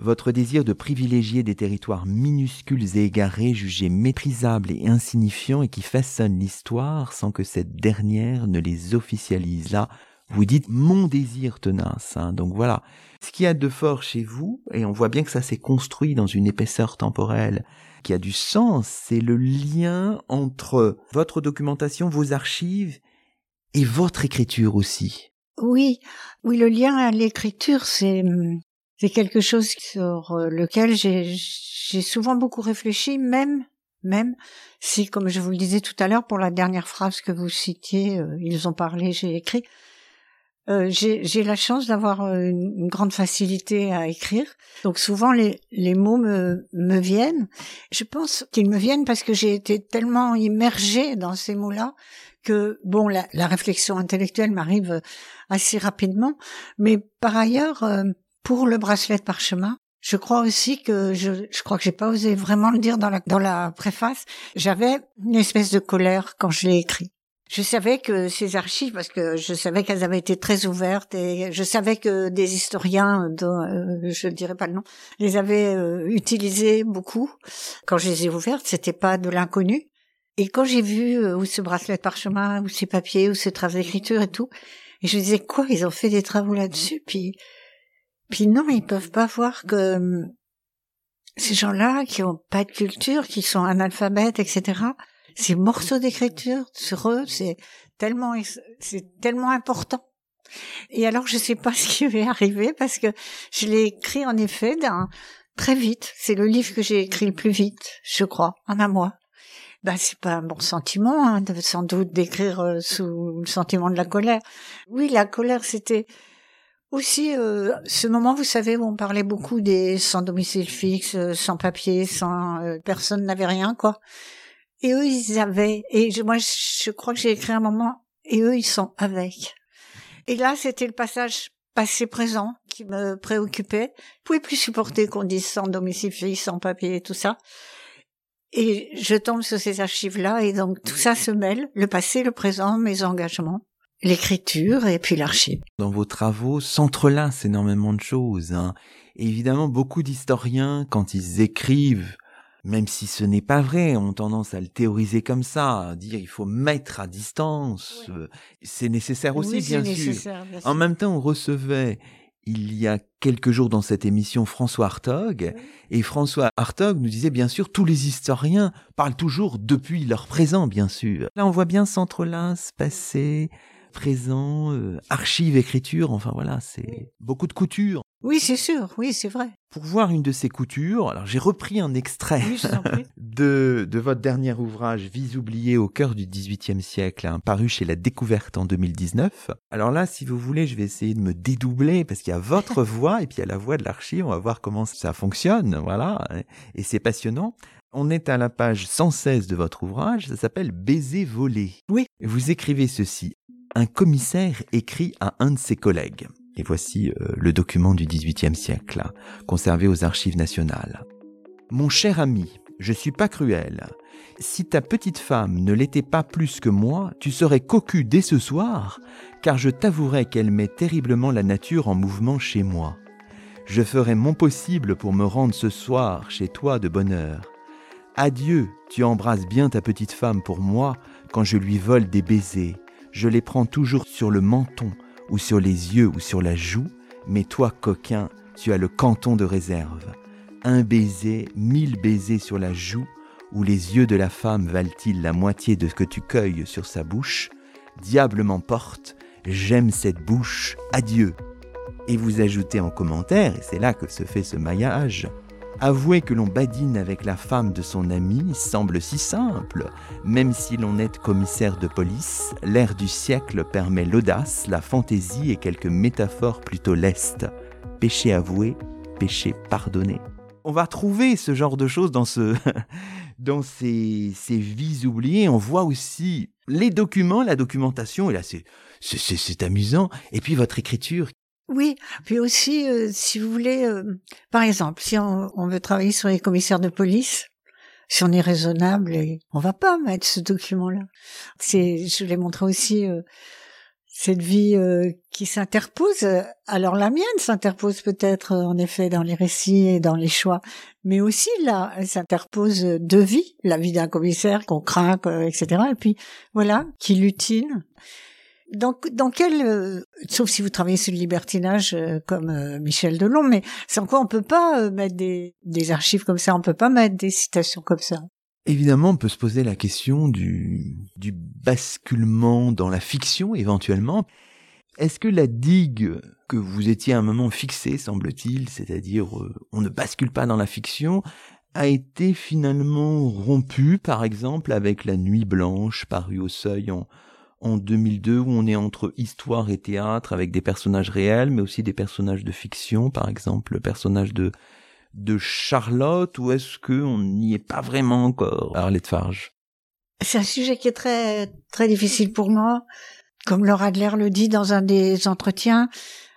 votre désir de privilégier des territoires minuscules et égarés, jugés méprisables et insignifiants et qui façonnent l'histoire sans que cette dernière ne les officialise. Là, vous dites mon désir tenace. Hein. Donc voilà, ce qu'il y a de fort chez vous, et on voit bien que ça s'est construit dans une épaisseur temporelle qui a du sens, c'est le lien entre votre documentation, vos archives et votre écriture aussi. Oui, oui, le lien à l'écriture, c'est c'est quelque chose sur euh, lequel j'ai souvent beaucoup réfléchi, même même si, comme je vous le disais tout à l'heure, pour la dernière phrase que vous citiez, euh, ils ont parlé, j'ai écrit. Euh, j'ai la chance d'avoir une, grande facilité à écrire. Donc souvent les, les mots me, me viennent. Je pense qu'ils me viennent parce que j'ai été tellement immergée dans ces mots-là que bon la, la réflexion intellectuelle m'arrive assez rapidement. Mais par ailleurs, pour le bracelet de parchemin, je crois aussi que je, je crois que j'ai pas osé vraiment le dire dans la, dans la préface. J'avais une espèce de colère quand je l'ai écrit. Je savais que ces archives, parce que je savais qu'elles avaient été très ouvertes et je savais que des historiens, dont, euh, je ne dirais pas le nom, les avaient euh, utilisées beaucoup. Quand je les ai ouvertes, c'était pas de l'inconnu. Et quand j'ai vu euh, où ce bracelet de parchemin, ou ces papiers, ou ces traces d'écriture et tout, et je me disais quoi, ils ont fait des travaux là-dessus, puis puis non, ils peuvent pas voir que hum, ces gens-là qui ont pas de culture, qui sont analphabètes, etc. Ces morceaux d'écriture sur eux, c'est tellement, c'est tellement important. Et alors, je sais pas ce qui va arriver parce que je l'ai écrit en effet d'un très vite. C'est le livre que j'ai écrit le plus vite, je crois, en un mois. Ben, c'est pas un bon sentiment, hein, sans doute d'écrire euh, sous le sentiment de la colère. Oui, la colère, c'était aussi, euh, ce moment, vous savez, où on parlait beaucoup des sans domicile fixe, euh, sans papier, sans euh, personne n'avait rien, quoi. Et eux, ils avaient. Et moi, je crois que j'ai écrit un moment. Et eux, ils sont avec. Et là, c'était le passage passé-présent qui me préoccupait. Je pouvais plus supporter qu'on dise sans domicile fixe, sans papier et tout ça. Et je tombe sur ces archives-là, et donc tout ça se mêle, le passé, le présent, mes engagements l'écriture et puis l'archive. Dans vos travaux s'entrelacent énormément de choses. Hein. évidemment, beaucoup d'historiens, quand ils écrivent, même si ce n'est pas vrai, ont tendance à le théoriser comme ça, à dire il faut mettre à distance. Euh, c'est nécessaire aussi, bien, sûr. En même temps, on recevait il y a quelques jours dans cette émission François Hartog, et François Hartog nous disait bien sûr tous les historiens parlent toujours depuis leur présent, bien sûr. Là, on voit bien s'entrelacent, passer, présent, euh, archives, écriture, enfin voilà, c'est beaucoup de coutures. Oui, c'est sûr, oui, c'est vrai. Pour voir une de ces coutures, alors j'ai repris un extrait de, de votre dernier ouvrage, Vies oubliées au cœur du XVIIIe siècle, hein, paru chez La Découverte en 2019. Alors là, si vous voulez, je vais essayer de me dédoubler parce qu'il y a votre voix et puis il y a la voix de l'archive, on va voir comment ça fonctionne, voilà, et c'est passionnant. On est à la page 116 de votre ouvrage, ça s'appelle Baiser volé. Oui. Vous écrivez ceci un commissaire écrit à un de ses collègues. Et voici euh, le document du XVIIIe siècle, conservé aux archives nationales. Mon cher ami, je suis pas cruel. Si ta petite femme ne l'était pas plus que moi, tu serais cocu dès ce soir, car je t'avouerai qu'elle met terriblement la nature en mouvement chez moi. Je ferai mon possible pour me rendre ce soir chez toi de bonne heure. Adieu, tu embrasses bien ta petite femme pour moi quand je lui vole des baisers. Je les prends toujours sur le menton, ou sur les yeux, ou sur la joue, mais toi, coquin, tu as le canton de réserve. Un baiser, mille baisers sur la joue, où les yeux de la femme valent-ils la moitié de ce que tu cueilles sur sa bouche? Diable m'emporte, j'aime cette bouche, adieu. Et vous ajoutez en commentaire, et c'est là que se fait ce maillage, Avouer que l'on badine avec la femme de son ami semble si simple. Même si l'on est commissaire de police, l'ère du siècle permet l'audace, la fantaisie et quelques métaphores plutôt lestes. Péché avoué, péché pardonné. On va trouver ce genre de choses dans, ce, dans ces, ces vies oubliées. On voit aussi les documents, la documentation, et là c'est, c'est amusant. Et puis votre écriture oui, puis aussi, euh, si vous voulez, euh, par exemple, si on, veut travailler sur les commissaires de police, si on est raisonnable, et on va pas mettre ce document-là. C'est, je l'ai montré aussi, euh, cette vie qui s'interpose. Alors la mienne s'interpose peut-être en effet dans les récits et dans les choix, mais aussi là, elle s'interpose de vie, la vie d'un commissaire qu'on craint, etc. Et puis voilà, qui lutine. Donc, dans quel, euh, sauf si vous travaillez sur le libertinage euh, comme euh, Michel Delon, mais sans quoi on peut pas mettre des, des archives comme ça, on peut pas mettre des citations comme ça. Évidemment, on peut se poser la question du, du basculement dans la fiction, éventuellement. Est-ce que la digue que vous étiez à un moment fixée, semble-t-il, c'est-à-dire on ne bascule pas dans la fiction, a été finalement rompue, par exemple, avec La Nuit Blanche, parue au seuil en, en 2002 où on est entre histoire et théâtre avec des personnages réels mais aussi des personnages de fiction par exemple le personnage de de Charlotte ou est-ce que on n'y est pas vraiment encore? Arlette Farge. C'est un sujet qui est très très difficile pour moi. Comme Laura Adler le dit dans un des entretiens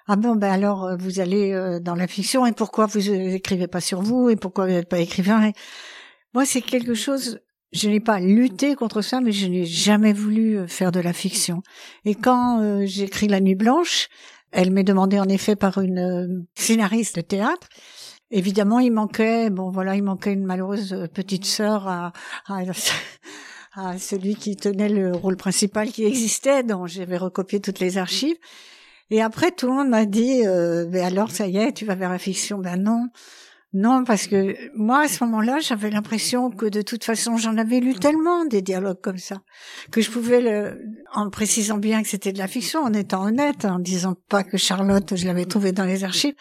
ah bon ben alors euh, vous allez euh, dans la fiction et pourquoi vous écrivez pas sur vous et pourquoi vous n'êtes pas écrivain? Moi c'est quelque chose je n'ai pas lutté contre ça, mais je n'ai jamais voulu euh, faire de la fiction. Et quand euh, j'écris La Nuit Blanche, elle m'est demandée en effet par une euh, scénariste de théâtre. Évidemment, il manquait, bon voilà, il manquait une malheureuse petite sœur à, à, celui qui tenait le rôle principal qui existait, dont j'avais recopié toutes les archives. Et après, tout le monde m'a dit, ben alors ça y est, tu vas vers la fiction. Ben non, non, parce que moi, à ce moment-là, j'avais l'impression que de toute façon, j'en avais lu tellement des dialogues comme ça, que je pouvais, le, en précisant bien que c'était de la fiction, en étant honnête, en disant pas que Charlotte, je l'avais trouvée dans les archives,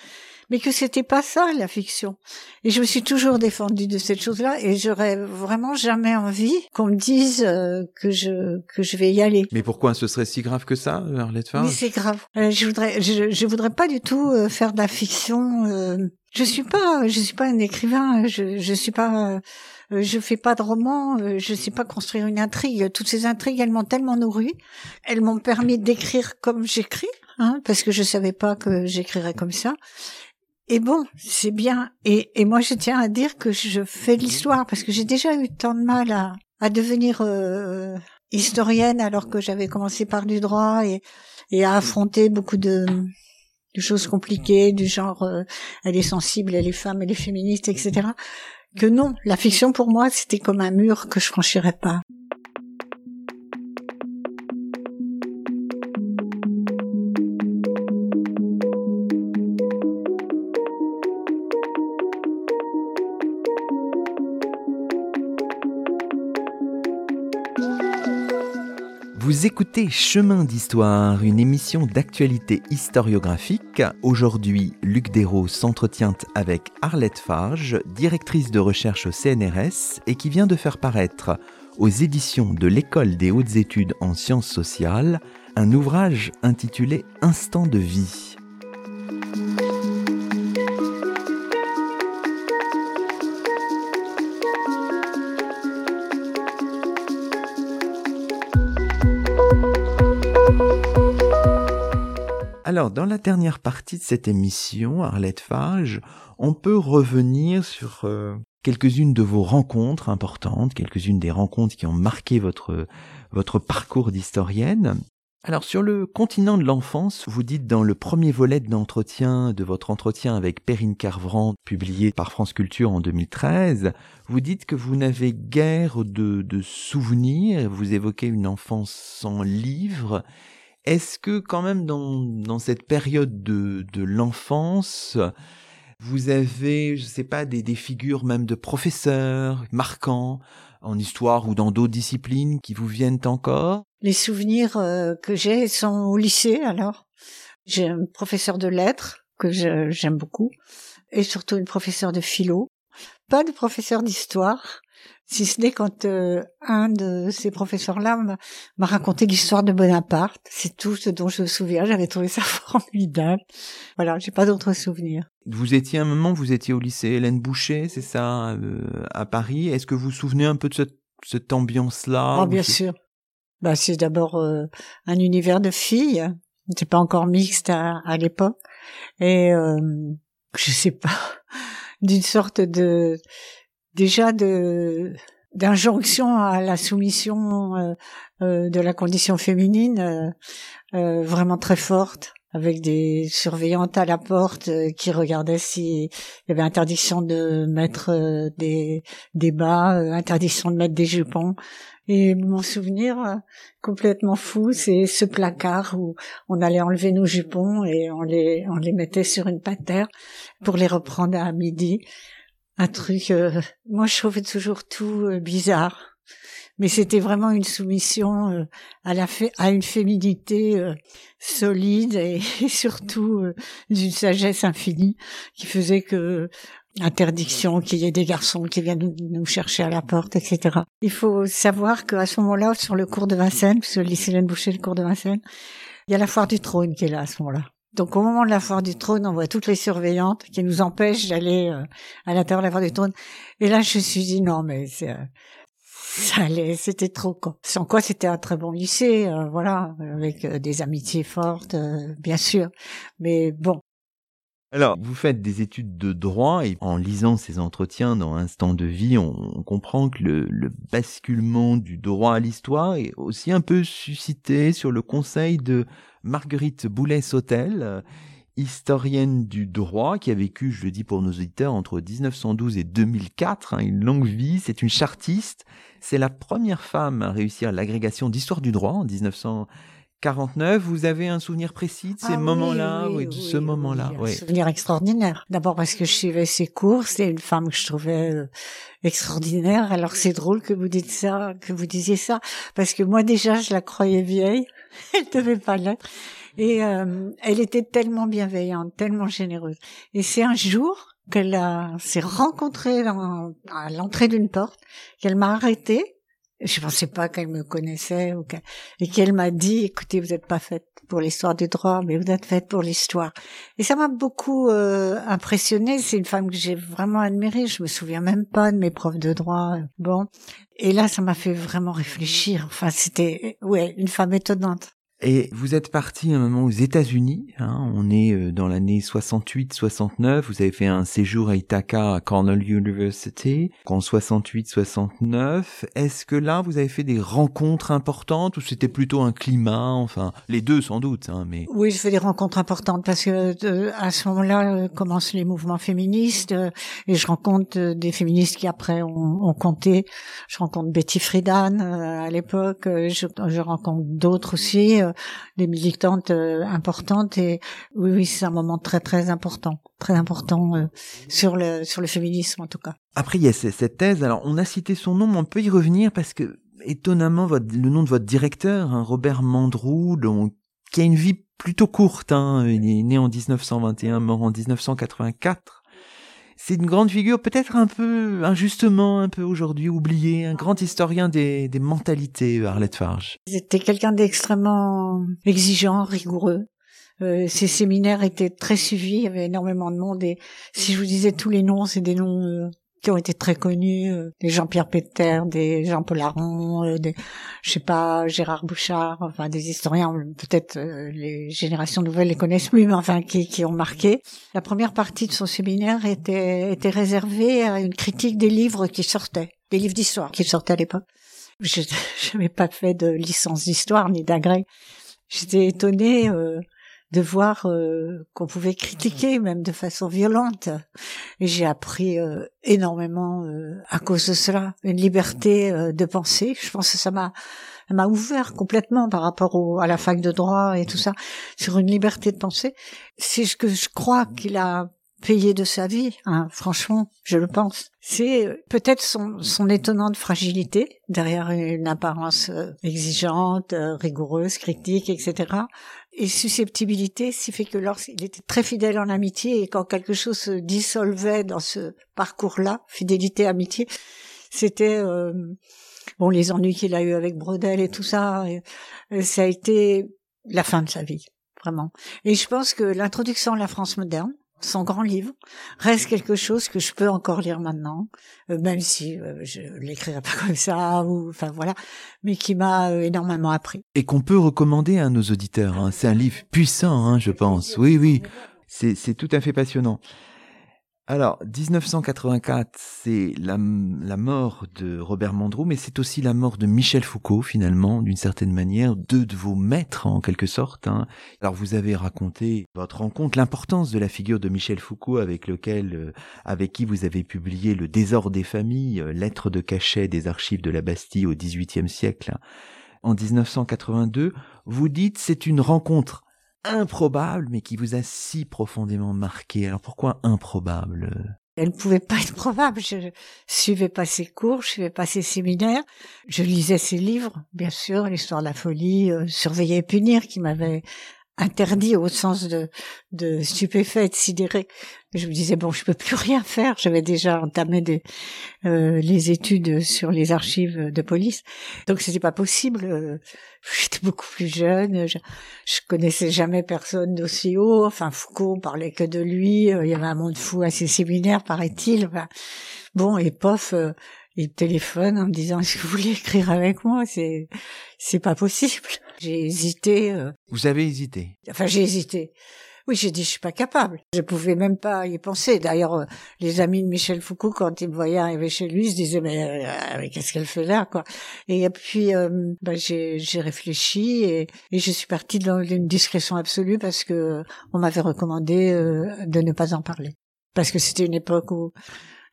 mais que c'était pas ça, la fiction. Et je me suis toujours défendue de cette chose-là, et j'aurais vraiment jamais envie qu'on me dise euh, que je que je vais y aller. Mais pourquoi ce serait si grave que ça, Arlette Farge Oui, c'est grave. Euh, je voudrais, je, je voudrais pas du tout euh, faire de la fiction je suis pas, je suis pas un écrivain. Je, je suis pas, euh, je fais pas de romans. Euh, je sais pas construire une intrigue. Toutes ces intrigues, elles m'ont tellement nourri. Elles m'ont permis d'écrire comme j'écris, hein, parce que je savais pas que j'écrirais comme ça. Et bon, c'est bien. Et, et moi, je tiens à dire que je fais l'histoire parce que j'ai déjà eu tant de mal à, à devenir euh, historienne alors que j'avais commencé par du droit et, et à affronter beaucoup de de choses compliquées du genre euh, elle est sensible, elle est femme, elle est féministe, etc. Que non, la fiction pour moi c'était comme un mur que je franchirais pas. Écoutez Chemin d'Histoire, une émission d'actualité historiographique. Aujourd'hui, Luc Dérault s'entretient avec Arlette Farge, directrice de recherche au CNRS et qui vient de faire paraître aux éditions de l'École des hautes études en sciences sociales un ouvrage intitulé Instant de vie. Alors, dans la dernière partie de cette émission, Arlette Fage, on peut revenir sur euh, quelques-unes de vos rencontres importantes, quelques-unes des rencontres qui ont marqué votre, parcours d'historienne. Alors sur le continent de l'enfance, vous dites dans le premier volet d'entretien de votre entretien avec Perrine Carvran, publié par France Culture en 2013, vous dites que vous n'avez guère de, de souvenirs, vous évoquez une enfance sans livre. Est-ce que quand même dans, dans cette période de, de l'enfance, vous avez, je sais pas, des, des figures même de professeurs marquants en histoire ou dans d'autres disciplines qui vous viennent encore? Les souvenirs euh, que j'ai sont au lycée alors. J'ai un professeur de lettres que j'aime beaucoup et surtout une professeure de philo. Pas de professeur d'histoire si ce n'est quand euh, un de ces professeurs-là m'a raconté l'histoire de Bonaparte. C'est tout ce dont je me souviens. J'avais trouvé ça formidable. Voilà, j'ai pas d'autres souvenirs. Vous étiez un moment, vous étiez au lycée Hélène Boucher, c'est ça, euh, à Paris. Est-ce que vous vous souvenez un peu de cette, cette ambiance-là Oh, bien sûr. Bah, c'est d'abord euh, un univers de filles. C'était pas encore mixte à, à l'époque. Et je sais pas, d'une sorte de déjà de d'injonction à la soumission euh, euh, de la condition féminine euh, euh vraiment très forte avec des surveillantes à la porte qui regardaient s'il y avait interdiction de mettre des, des bas, interdiction de mettre des jupons. Et mon souvenir complètement fou, c'est ce placard où on allait enlever nos jupons et on les, on les mettait sur une patère pour les reprendre à midi un truc. Euh, moi, je trouvais toujours tout euh, bizarre, mais c'était vraiment une soumission euh, à la à une féminité solide et, surtout d'une sagesse infinie qui faisait que interdiction qu'il y ait des garçons qui viennent nous, chercher à la porte, etc. Il faut savoir qu'à ce moment-là, sur le cours de Vincennes, puisque le lycée Boucher, le cours de Vincennes, il y a la foire du trône qui est là à ce moment-là. Donc au moment de la foire du trône, on voit toutes les surveillantes qui nous empêchent d'aller euh, à l'intérieur de la foire du trône. Et là, je me suis dit non, mais euh, ça allait, c'était trop quoi. Sans quoi, c'était un très bon lycée, euh, voilà, avec des amitiés fortes, bien sûr. Mais bon. Alors, vous faites des études de droit et en lisant ces entretiens dans Instant de vie, on, comprend que le, le, basculement du droit à l'histoire est aussi un peu suscité sur le conseil de Marguerite Boulet-Sautel, euh, historienne du droit, qui a vécu, je le dis pour nos auditeurs, entre 1912 et 2004, hein, une longue vie. C'est une chartiste. C'est la première femme à réussir l'agrégation d'histoire du droit en 1949. Vous avez un souvenir précis de ces ah moments-là, oui, de ce moment-là. Un souvenir extraordinaire. D'abord parce que je suivais ses cours, c'est une femme que je trouvais euh, extraordinaire. Alors c'est drôle que vous dites ça, que vous disiez ça, parce que moi déjà je la croyais vieille. elle devait pas l'être. Et euh, elle était tellement bienveillante, tellement généreuse. Et c'est un jour qu'elle s'est rencontrée à l'entrée d'une porte, qu'elle m'a arrêtée. Je pensais pas qu'elle me connaissait ou et qu'elle m'a dit "Écoutez, vous n'êtes pas faite pour l'histoire du droit, mais vous êtes faite pour l'histoire." Et ça m'a beaucoup euh, impressionnée. C'est une femme que j'ai vraiment admirée. Je me souviens même pas de mes profs de droit. Bon, et là, ça m'a fait vraiment réfléchir. Enfin, c'était, ouais, une femme étonnante. Et vous êtes parti un moment aux États-Unis. Hein, on est euh, dans l'année 68-69. Vous avez fait un séjour à Ithaca à Cornell University en 68-69. Est-ce que là vous avez fait des rencontres importantes ou c'était plutôt un climat? Enfin, les deux sans doute. Hein, mais oui, je fais des rencontres importantes parce que euh, à ce moment-là euh, commencent les mouvements féministes et je rencontre des féministes qui après ont, compté. Je rencontre Betty Friedan à l'époque. Je rencontre d'autres aussi des militantes euh, importantes et oui oui c'est un moment très très important très important euh, sur le sur le féminisme en tout cas. Après il y a cette thèse. Alors on a cité son nom mais on peut y revenir parce que étonnamment votre, le nom de votre directeur hein, Robert Mandrou donc qui a une vie plutôt courte hein, il est né en 1921 mort en 1984 c'est une grande figure, peut-être un peu injustement, un peu aujourd'hui oublié, un grand historien des, des mentalités, Arlette Farge. C'était quelqu'un d'extrêmement exigeant, rigoureux. Euh, séminaires étaient très suivis, il y avait énormément de monde et si je vous disais tous les noms, c'est des noms euh, qui ont été très connus, euh, des Jean-Pierre Péter, des Jean Polaron, euh, des, je sais pas, Gérard Bouchard, enfin des historiens, peut-être euh, les générations nouvelles les connaissent plus, mais enfin qui, qui ont marqué. La première partie de son séminaire était, était réservée à une critique des livres qui sortaient, des livres d'histoire qui sortaient à l'époque. Je n'avais pas fait de licence d'histoire ni d'agrès. j'étais étonnée euh, de voir euh, qu'on pouvait critiquer même de façon violente. Et j'ai appris euh, énormément à cause de cela, une liberté de penser. Je pense que ça m'a m'a ouvert complètement par rapport au, à la fac de droit et tout ça sur une liberté de penser. C'est ce que je crois qu'il a payé de sa vie, hein, franchement, je le pense. C'est euh, peut-être son, son étonnante fragilité derrière une apparence euh, exigeante, euh, rigoureuse, critique, etc. Et susceptibilité, ce qui fait que lorsqu'il était très fidèle en amitié et quand quelque chose se dissolvait dans ce parcours-là, fidélité, amitié, c'était bon les ennuis qu'il a eu avec Brodel et tout ça, ça a été la fin de sa vie, vraiment. Et je pense que l'introduction à la France moderne, son grand livre reste quelque chose que je peux encore lire maintenant, euh, même si euh, je l'écrirai pas comme ça ou enfin voilà, mais qui m'a euh, énormément appris. Et qu'on peut recommander à nos auditeurs. Hein. C'est un livre puissant, hein, je pense. Oui, oui, c'est tout à fait passionnant. Alors, 1984, c'est la, mort de Robert Mandrou, mais c'est aussi la mort de Michel Foucault, finalement, d'une certaine manière, deux de vos maîtres, en quelque sorte. Hein. Alors, vous avez raconté votre rencontre, l'importance de la figure de Michel Foucault, avec lequel, euh, avec qui vous avez publié Le désordre des familles, euh, lettres de cachet des archives de la Bastille au XVIIIe siècle. En 1982, vous dites c'est une rencontre improbable, mais qui vous a si profondément marqué. Alors pourquoi improbable? Elle ne pouvait pas être probable. Je suivais pas ses cours, je suivais pas ses séminaires. Je lisais ses livres, bien sûr, l'histoire de la folie, euh, surveiller et punir, qui m'avait interdit au sens de, de stupéfait, de sidéré. Je me disais bon, je peux plus rien faire. J'avais déjà entamé des, euh, les études sur les archives de police, donc c'était pas possible. Euh, j'étais beaucoup plus jeune, je, je connaissais jamais personne d'aussi haut. Enfin, Foucault parlait que de lui. Euh, il y avait un monde fou à ses séminaires, paraît-il. bon, et pof, il téléphone en me disant est-ce que vous voulez écrire avec moi c'est c'est pas possible j'ai hésité euh. vous avez hésité? Enfin j'ai hésité oui j'ai dit je suis pas capable. Je pouvais même pas y penser. D'ailleurs euh, les amis de Michel Foucault quand ils me voyaient arriver chez lui se disaient mais, euh, qu'est-ce qu'elle fait là quoi? Et puis bah, j'ai réfléchi et, et je suis partie dans une discrétion absolue parce que on m'avait recommandé de ne pas en parler. Parce que c'était une époque où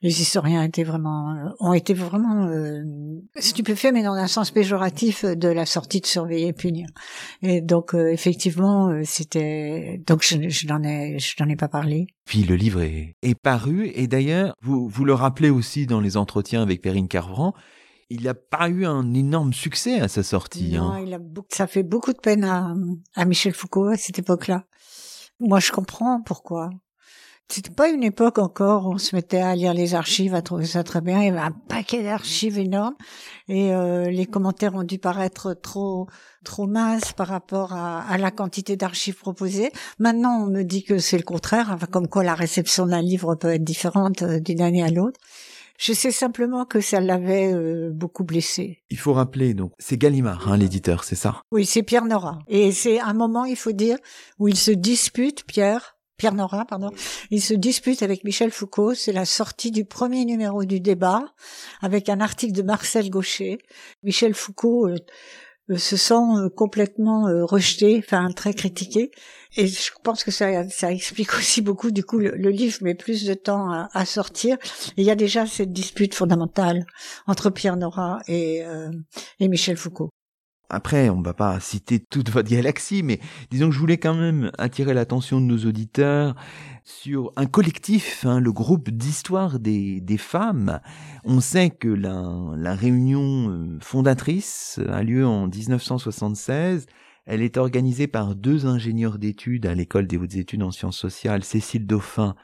les historiens étaient vraiment euh, ont été vraiment euh, stupéfaits, mais dans un sens péjoratif de la sortie de surveiller et punir. Et donc euh, effectivement, euh, c'était donc je, je n'en ai je n'en ai pas parlé. Puis le livre est, est paru et d'ailleurs vous vous le rappelez aussi dans les entretiens avec Perrine Carvran. Il n'a pas eu un énorme succès à sa sortie. Non, hein. il a beaucoup, ça fait beaucoup de peine à, à Michel Foucault à cette époque-là. Moi, je comprends pourquoi. C'était pas une époque encore où on se mettait à lire les archives, à trouver ça très bien. Il y avait un paquet d'archives énormes et euh, les commentaires ont dû paraître trop trop minces par rapport à, à la quantité d'archives proposées. Maintenant, on me dit que c'est le contraire, enfin, comme quoi la réception d'un livre peut être différente euh, d'une année à l'autre. Je sais simplement que ça l'avait euh, beaucoup blessé. Il faut rappeler, donc, c'est Gallimard, hein, l'éditeur, c'est ça? Oui, c'est Pierre Nora. Et c'est un moment, il faut dire, où il se dispute, Pierre, Pierre Nora, pardon, il se dispute avec Michel Foucault. C'est la sortie du premier numéro du débat avec un article de Marcel Gaucher. Michel Foucault euh, euh, se sent euh, complètement rejeté, enfin très critiqué. Et je pense que ça, ça explique aussi beaucoup. Du coup, le, livre met plus de temps à, sortir. il y a déjà cette dispute fondamentale entre Pierre Nora et, et Michel Foucault. Après, on va pas citer toute votre galaxie, mais disons que je voulais quand même attirer l'attention de nos auditeurs sur un collectif, hein, le groupe d'histoire des, femmes. On sait que la, la réunion euh, fondatrice a lieu en 1976. Elle est organisée par deux ingénieurs d'études à l'école des hautes études en sciences sociales, Cécile Dauphin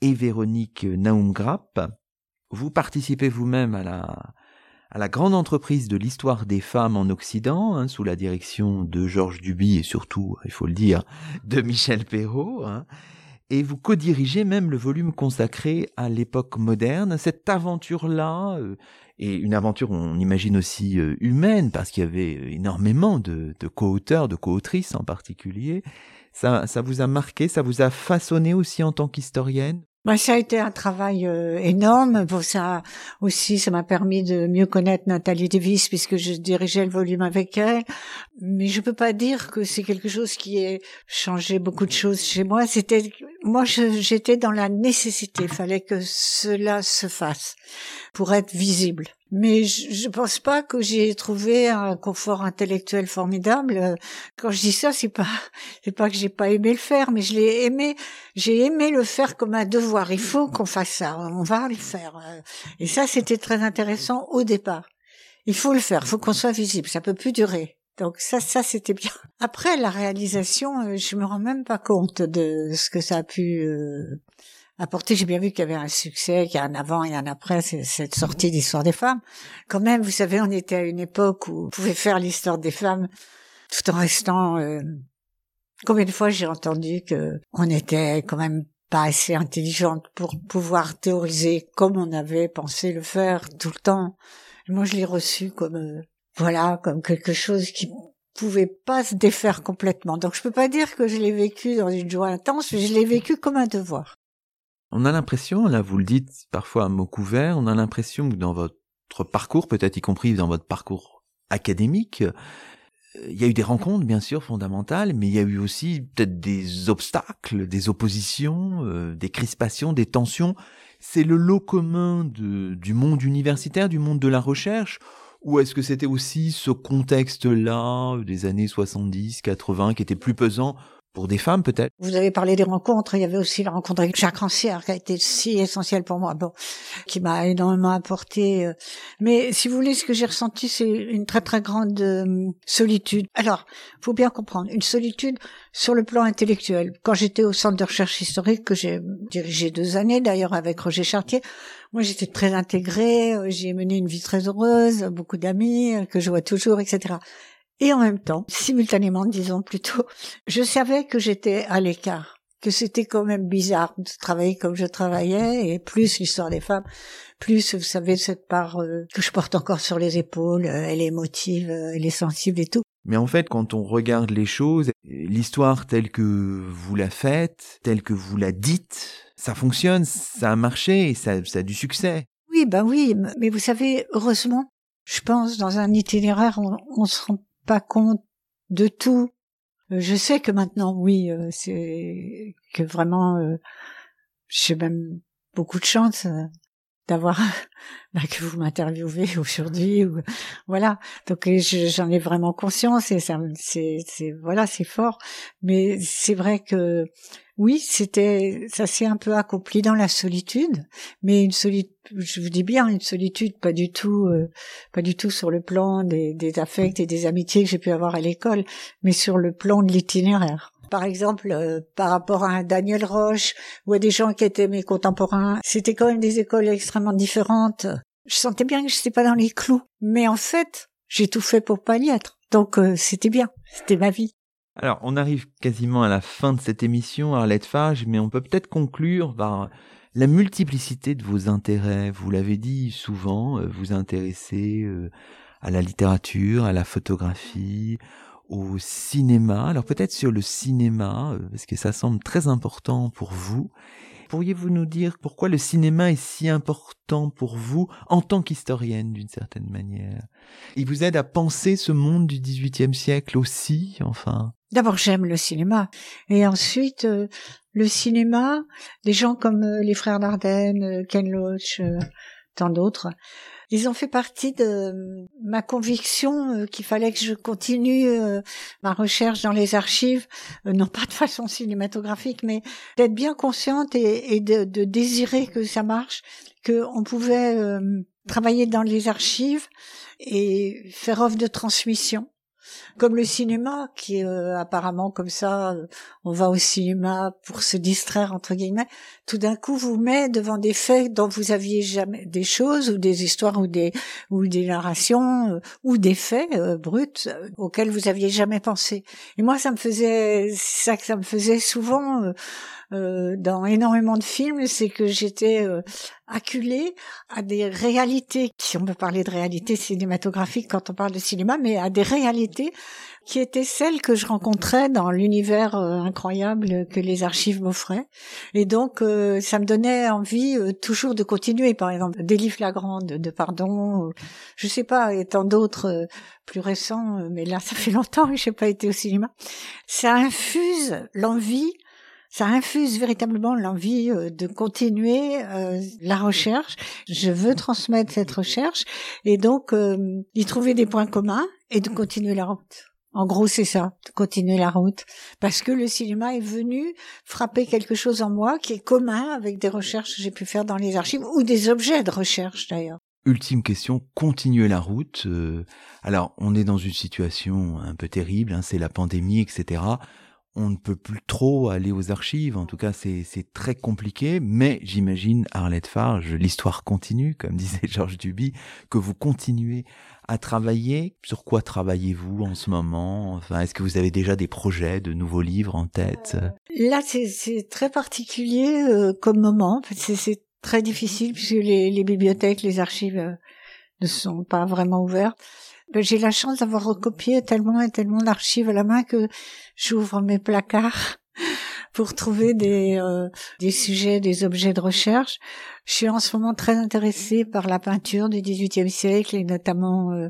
et Véronique Naumgrapp. Vous participez vous-même à la, à la grande entreprise de l'histoire des femmes en Occident, hein, sous la direction de Georges Duby et surtout, il faut le dire, de Michel Perrault. Hein, et vous co-dirigez même le volume consacré à l'époque moderne. Cette aventure-là, euh, et une aventure, on imagine aussi euh, humaine, parce qu'il y avait énormément de, de co-auteurs, de co-autrices en particulier, ça, ça vous a marqué, ça vous a façonné aussi en tant qu'historienne? Bah, ça a été un travail euh, énorme. Bon, ça aussi, ça m'a permis de mieux connaître Nathalie Davis puisque je dirigeais le volume avec elle. Mais je peux pas dire que c'est quelque chose qui ait changé beaucoup de choses chez moi. C'était, moi, j'étais dans la nécessité. Il fallait que cela se fasse pour être visible mais je, ne pense pas que j'ai trouvé un confort intellectuel formidable. Quand je dis ça, c'est pas c'est pas que j'ai pas aimé le faire, mais je l'ai aimé. J'ai aimé le faire comme un devoir. Il faut qu'on fasse ça. On va le faire. Et ça, c'était très intéressant au départ. Il faut le faire. Il faut qu'on soit visible. Ça peut plus durer. Donc ça, ça c'était bien. Après la réalisation, euh, je me rends même pas compte de ce que ça a pu euh, apporté. J'ai bien vu qu'il y avait un succès, qu'il y a un avant et un après cette sortie d'Histoire des femmes. Quand même, vous savez, on était à une époque où on pouvait faire l'histoire des femmes tout en restant. Euh... Combien de fois j'ai entendu que on était quand même pas assez intelligente pour pouvoir théoriser comme on avait pensé le faire tout le temps. moi, je l'ai reçu comme euh, voilà, comme quelque chose qui pouvait pas se défaire complètement. Donc je peux pas dire que je l'ai vécu dans une joie intense, mais je l'ai vécu comme un devoir. On a l'impression, là vous le dites parfois à mot couvert, on a l'impression que dans votre parcours, peut-être y compris dans votre parcours académique, euh, il y a eu des rencontres bien sûr fondamentales, mais il y a eu aussi peut-être des obstacles, des oppositions, euh, des crispations, des tensions. C'est le lot commun de, du monde universitaire, du monde de la recherche, ou est-ce que c'était aussi ce contexte-là des années 70, 80 qui était plus pesant pour des femmes peut-être. Vous avez parlé des rencontres, il y avait aussi la rencontre avec Jacques Rancière qui a été si essentielle pour moi, bon, qui m'a énormément apporté. Euh. Mais si vous voulez, ce que j'ai ressenti, c'est une très très grande euh, solitude. Alors, faut bien comprendre, une solitude sur le plan intellectuel. Quand j'étais au centre de recherche historique, que j'ai dirigé deux années d'ailleurs avec Roger Chartier, moi j'étais très intégrée, euh, j'ai mené une vie très heureuse, beaucoup d'amis que je vois toujours, etc. Et en même temps, simultanément, disons plutôt, je savais que j'étais à l'écart, que c'était quand même bizarre de travailler comme je travaillais, et plus l'histoire des femmes, plus, vous savez, cette part euh, que je porte encore sur les épaules, euh, elle est émotive, euh, elle est sensible et tout. Mais en fait, quand on regarde les choses, l'histoire telle que vous la faites, telle que vous la dites, ça fonctionne, ça a marché, ça, ça a du succès. Oui, ben oui, mais vous savez, heureusement, je pense, dans un itinéraire, on, on se rend pas compte de tout. Euh, je sais que maintenant, oui, euh, c'est que vraiment, euh, j'ai même beaucoup de chance d'avoir bah, que vous m'interviewez aujourd'hui ou voilà donc j'en ai vraiment conscience et ça c'est c'est voilà c'est fort mais c'est vrai que oui, c'était, ça s'est un peu accompli dans la solitude, mais une solitude, je vous dis bien, une solitude pas du tout, euh, pas du tout sur le plan des, des affects et des amitiés que j'ai pu avoir à l'école, mais sur le plan de l'itinéraire. Par exemple, euh, par rapport à Daniel Roche ou à des gens qui étaient mes contemporains, c'était quand même des écoles extrêmement différentes. Je sentais bien que je n'étais pas dans les clous, mais en fait, j'ai tout fait pour pas y être. Donc euh, c'était bien, c'était ma vie. Alors, on arrive quasiment à la fin de cette émission, Arlette Fage, mais on peut peut-être conclure par la multiplicité de vos intérêts. Vous l'avez dit souvent, euh, vous intéressez à la littérature, à la photographie, au cinéma. Alors peut-être sur le cinéma, euh, parce que ça semble très important pour vous. Pourriez-vous nous dire pourquoi le cinéma est si important pour vous en tant qu'historienne d'une certaine manière? Il vous aide à penser ce monde du XVIIIe siècle aussi, enfin? D'abord, j'aime le cinéma. Et ensuite, euh, le cinéma, des gens comme euh, les frères Dardenne, Ken Loach, tant d'autres, ils ont fait partie de ma conviction qu'il fallait que je continue ma recherche dans les archives, non pas de façon cinématographique, mais d'être bien consciente et, de, de, désirer que ça marche, qu'on pouvait travailler dans les archives et faire offre de transmission comme le cinéma, qui est euh, apparemment comme ça, euh, on va au cinéma pour se distraire entre guillemets. Tout d'un coup, vous met devant des faits dont vous aviez jamais des choses ou des histoires ou des ou des narrations euh, ou des faits bruts auxquels vous aviez jamais pensé. Et moi, ça me faisait ça ça me faisait souvent euh, dans énormément de films, c'est que j'étais euh, acculée à des réalités, si on peut parler de réalités cinématographiques quand on parle de cinéma, mais à des réalités qui étaient celles que je rencontrais dans l'univers euh, incroyable que les archives m'offraient. Et donc, euh, ça me donnait envie toujours de continuer. Par exemple, des livres de Pardon, je sais pas, et tant d'autres plus récents, mais là, ça fait longtemps que j'ai pas été au cinéma. Ça infuse l'envie ça infuse véritablement l'envie de continuer la recherche. Je veux transmettre cette recherche et donc y trouver des points communs et de continuer la route. En gros, c'est ça, de continuer la route. Parce que le cinéma est venu frapper quelque chose en moi qui est commun avec des recherches que j'ai pu faire dans les archives ou des objets de recherche d'ailleurs. Ultime question, continuer la route. Euh, alors, on est dans une situation un peu terrible, hein, c'est la pandémie, etc on ne peut plus trop aller aux archives, en tout cas c'est très compliqué, mais j'imagine Arlette Farge, l'histoire continue, comme disait Georges Duby, que vous continuez à travailler. Sur quoi travaillez-vous en ce moment? Enfin, est-ce que vous avez déjà des projets de nouveaux livres en tête? Là, c'est très particulier euh, comme moment. C'est très difficile puisque les, les, bibliothèques, les archives euh, ne sont pas vraiment ouvertes. Ben, j'ai la chance d'avoir recopié tellement et tellement d'archives à la main que j'ouvre mes placards pour trouver des, euh, des sujets, des objets de recherche. Je suis en ce moment très intéressée par la peinture du XVIIIe siècle et notamment euh,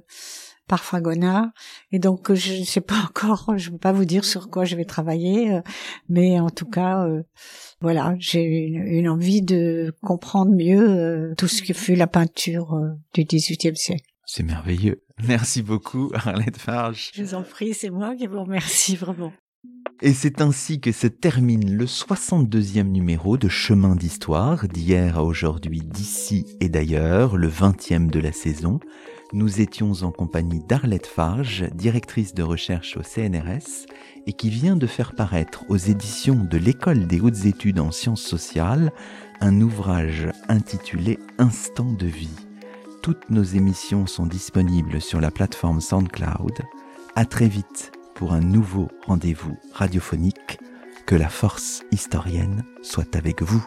par Fragonard. Et donc, je ne sais pas encore, je ne peux pas vous dire sur quoi je vais travailler, euh, mais en tout cas, voilà, j'ai une, envie de comprendre mieux tout ce que fut la peinture du XVIIIe siècle. C'est merveilleux. Merci beaucoup, Arlette Farge. Je vous en prie, c'est moi qui vous remercie vraiment. Et c'est ainsi que se termine le 62e numéro de Chemin d'Histoire, d'hier à aujourd'hui, d'ici et d'ailleurs, le 20e de la saison. Nous étions en compagnie d'Arlette Farge, directrice de recherche au CNRS, et qui vient de faire paraître aux éditions de l'École des hautes études en sciences sociales un ouvrage intitulé Instant de vie toutes nos émissions sont disponibles sur la plateforme SoundCloud. À très vite pour un nouveau rendez-vous radiophonique. Que la force historienne soit avec vous.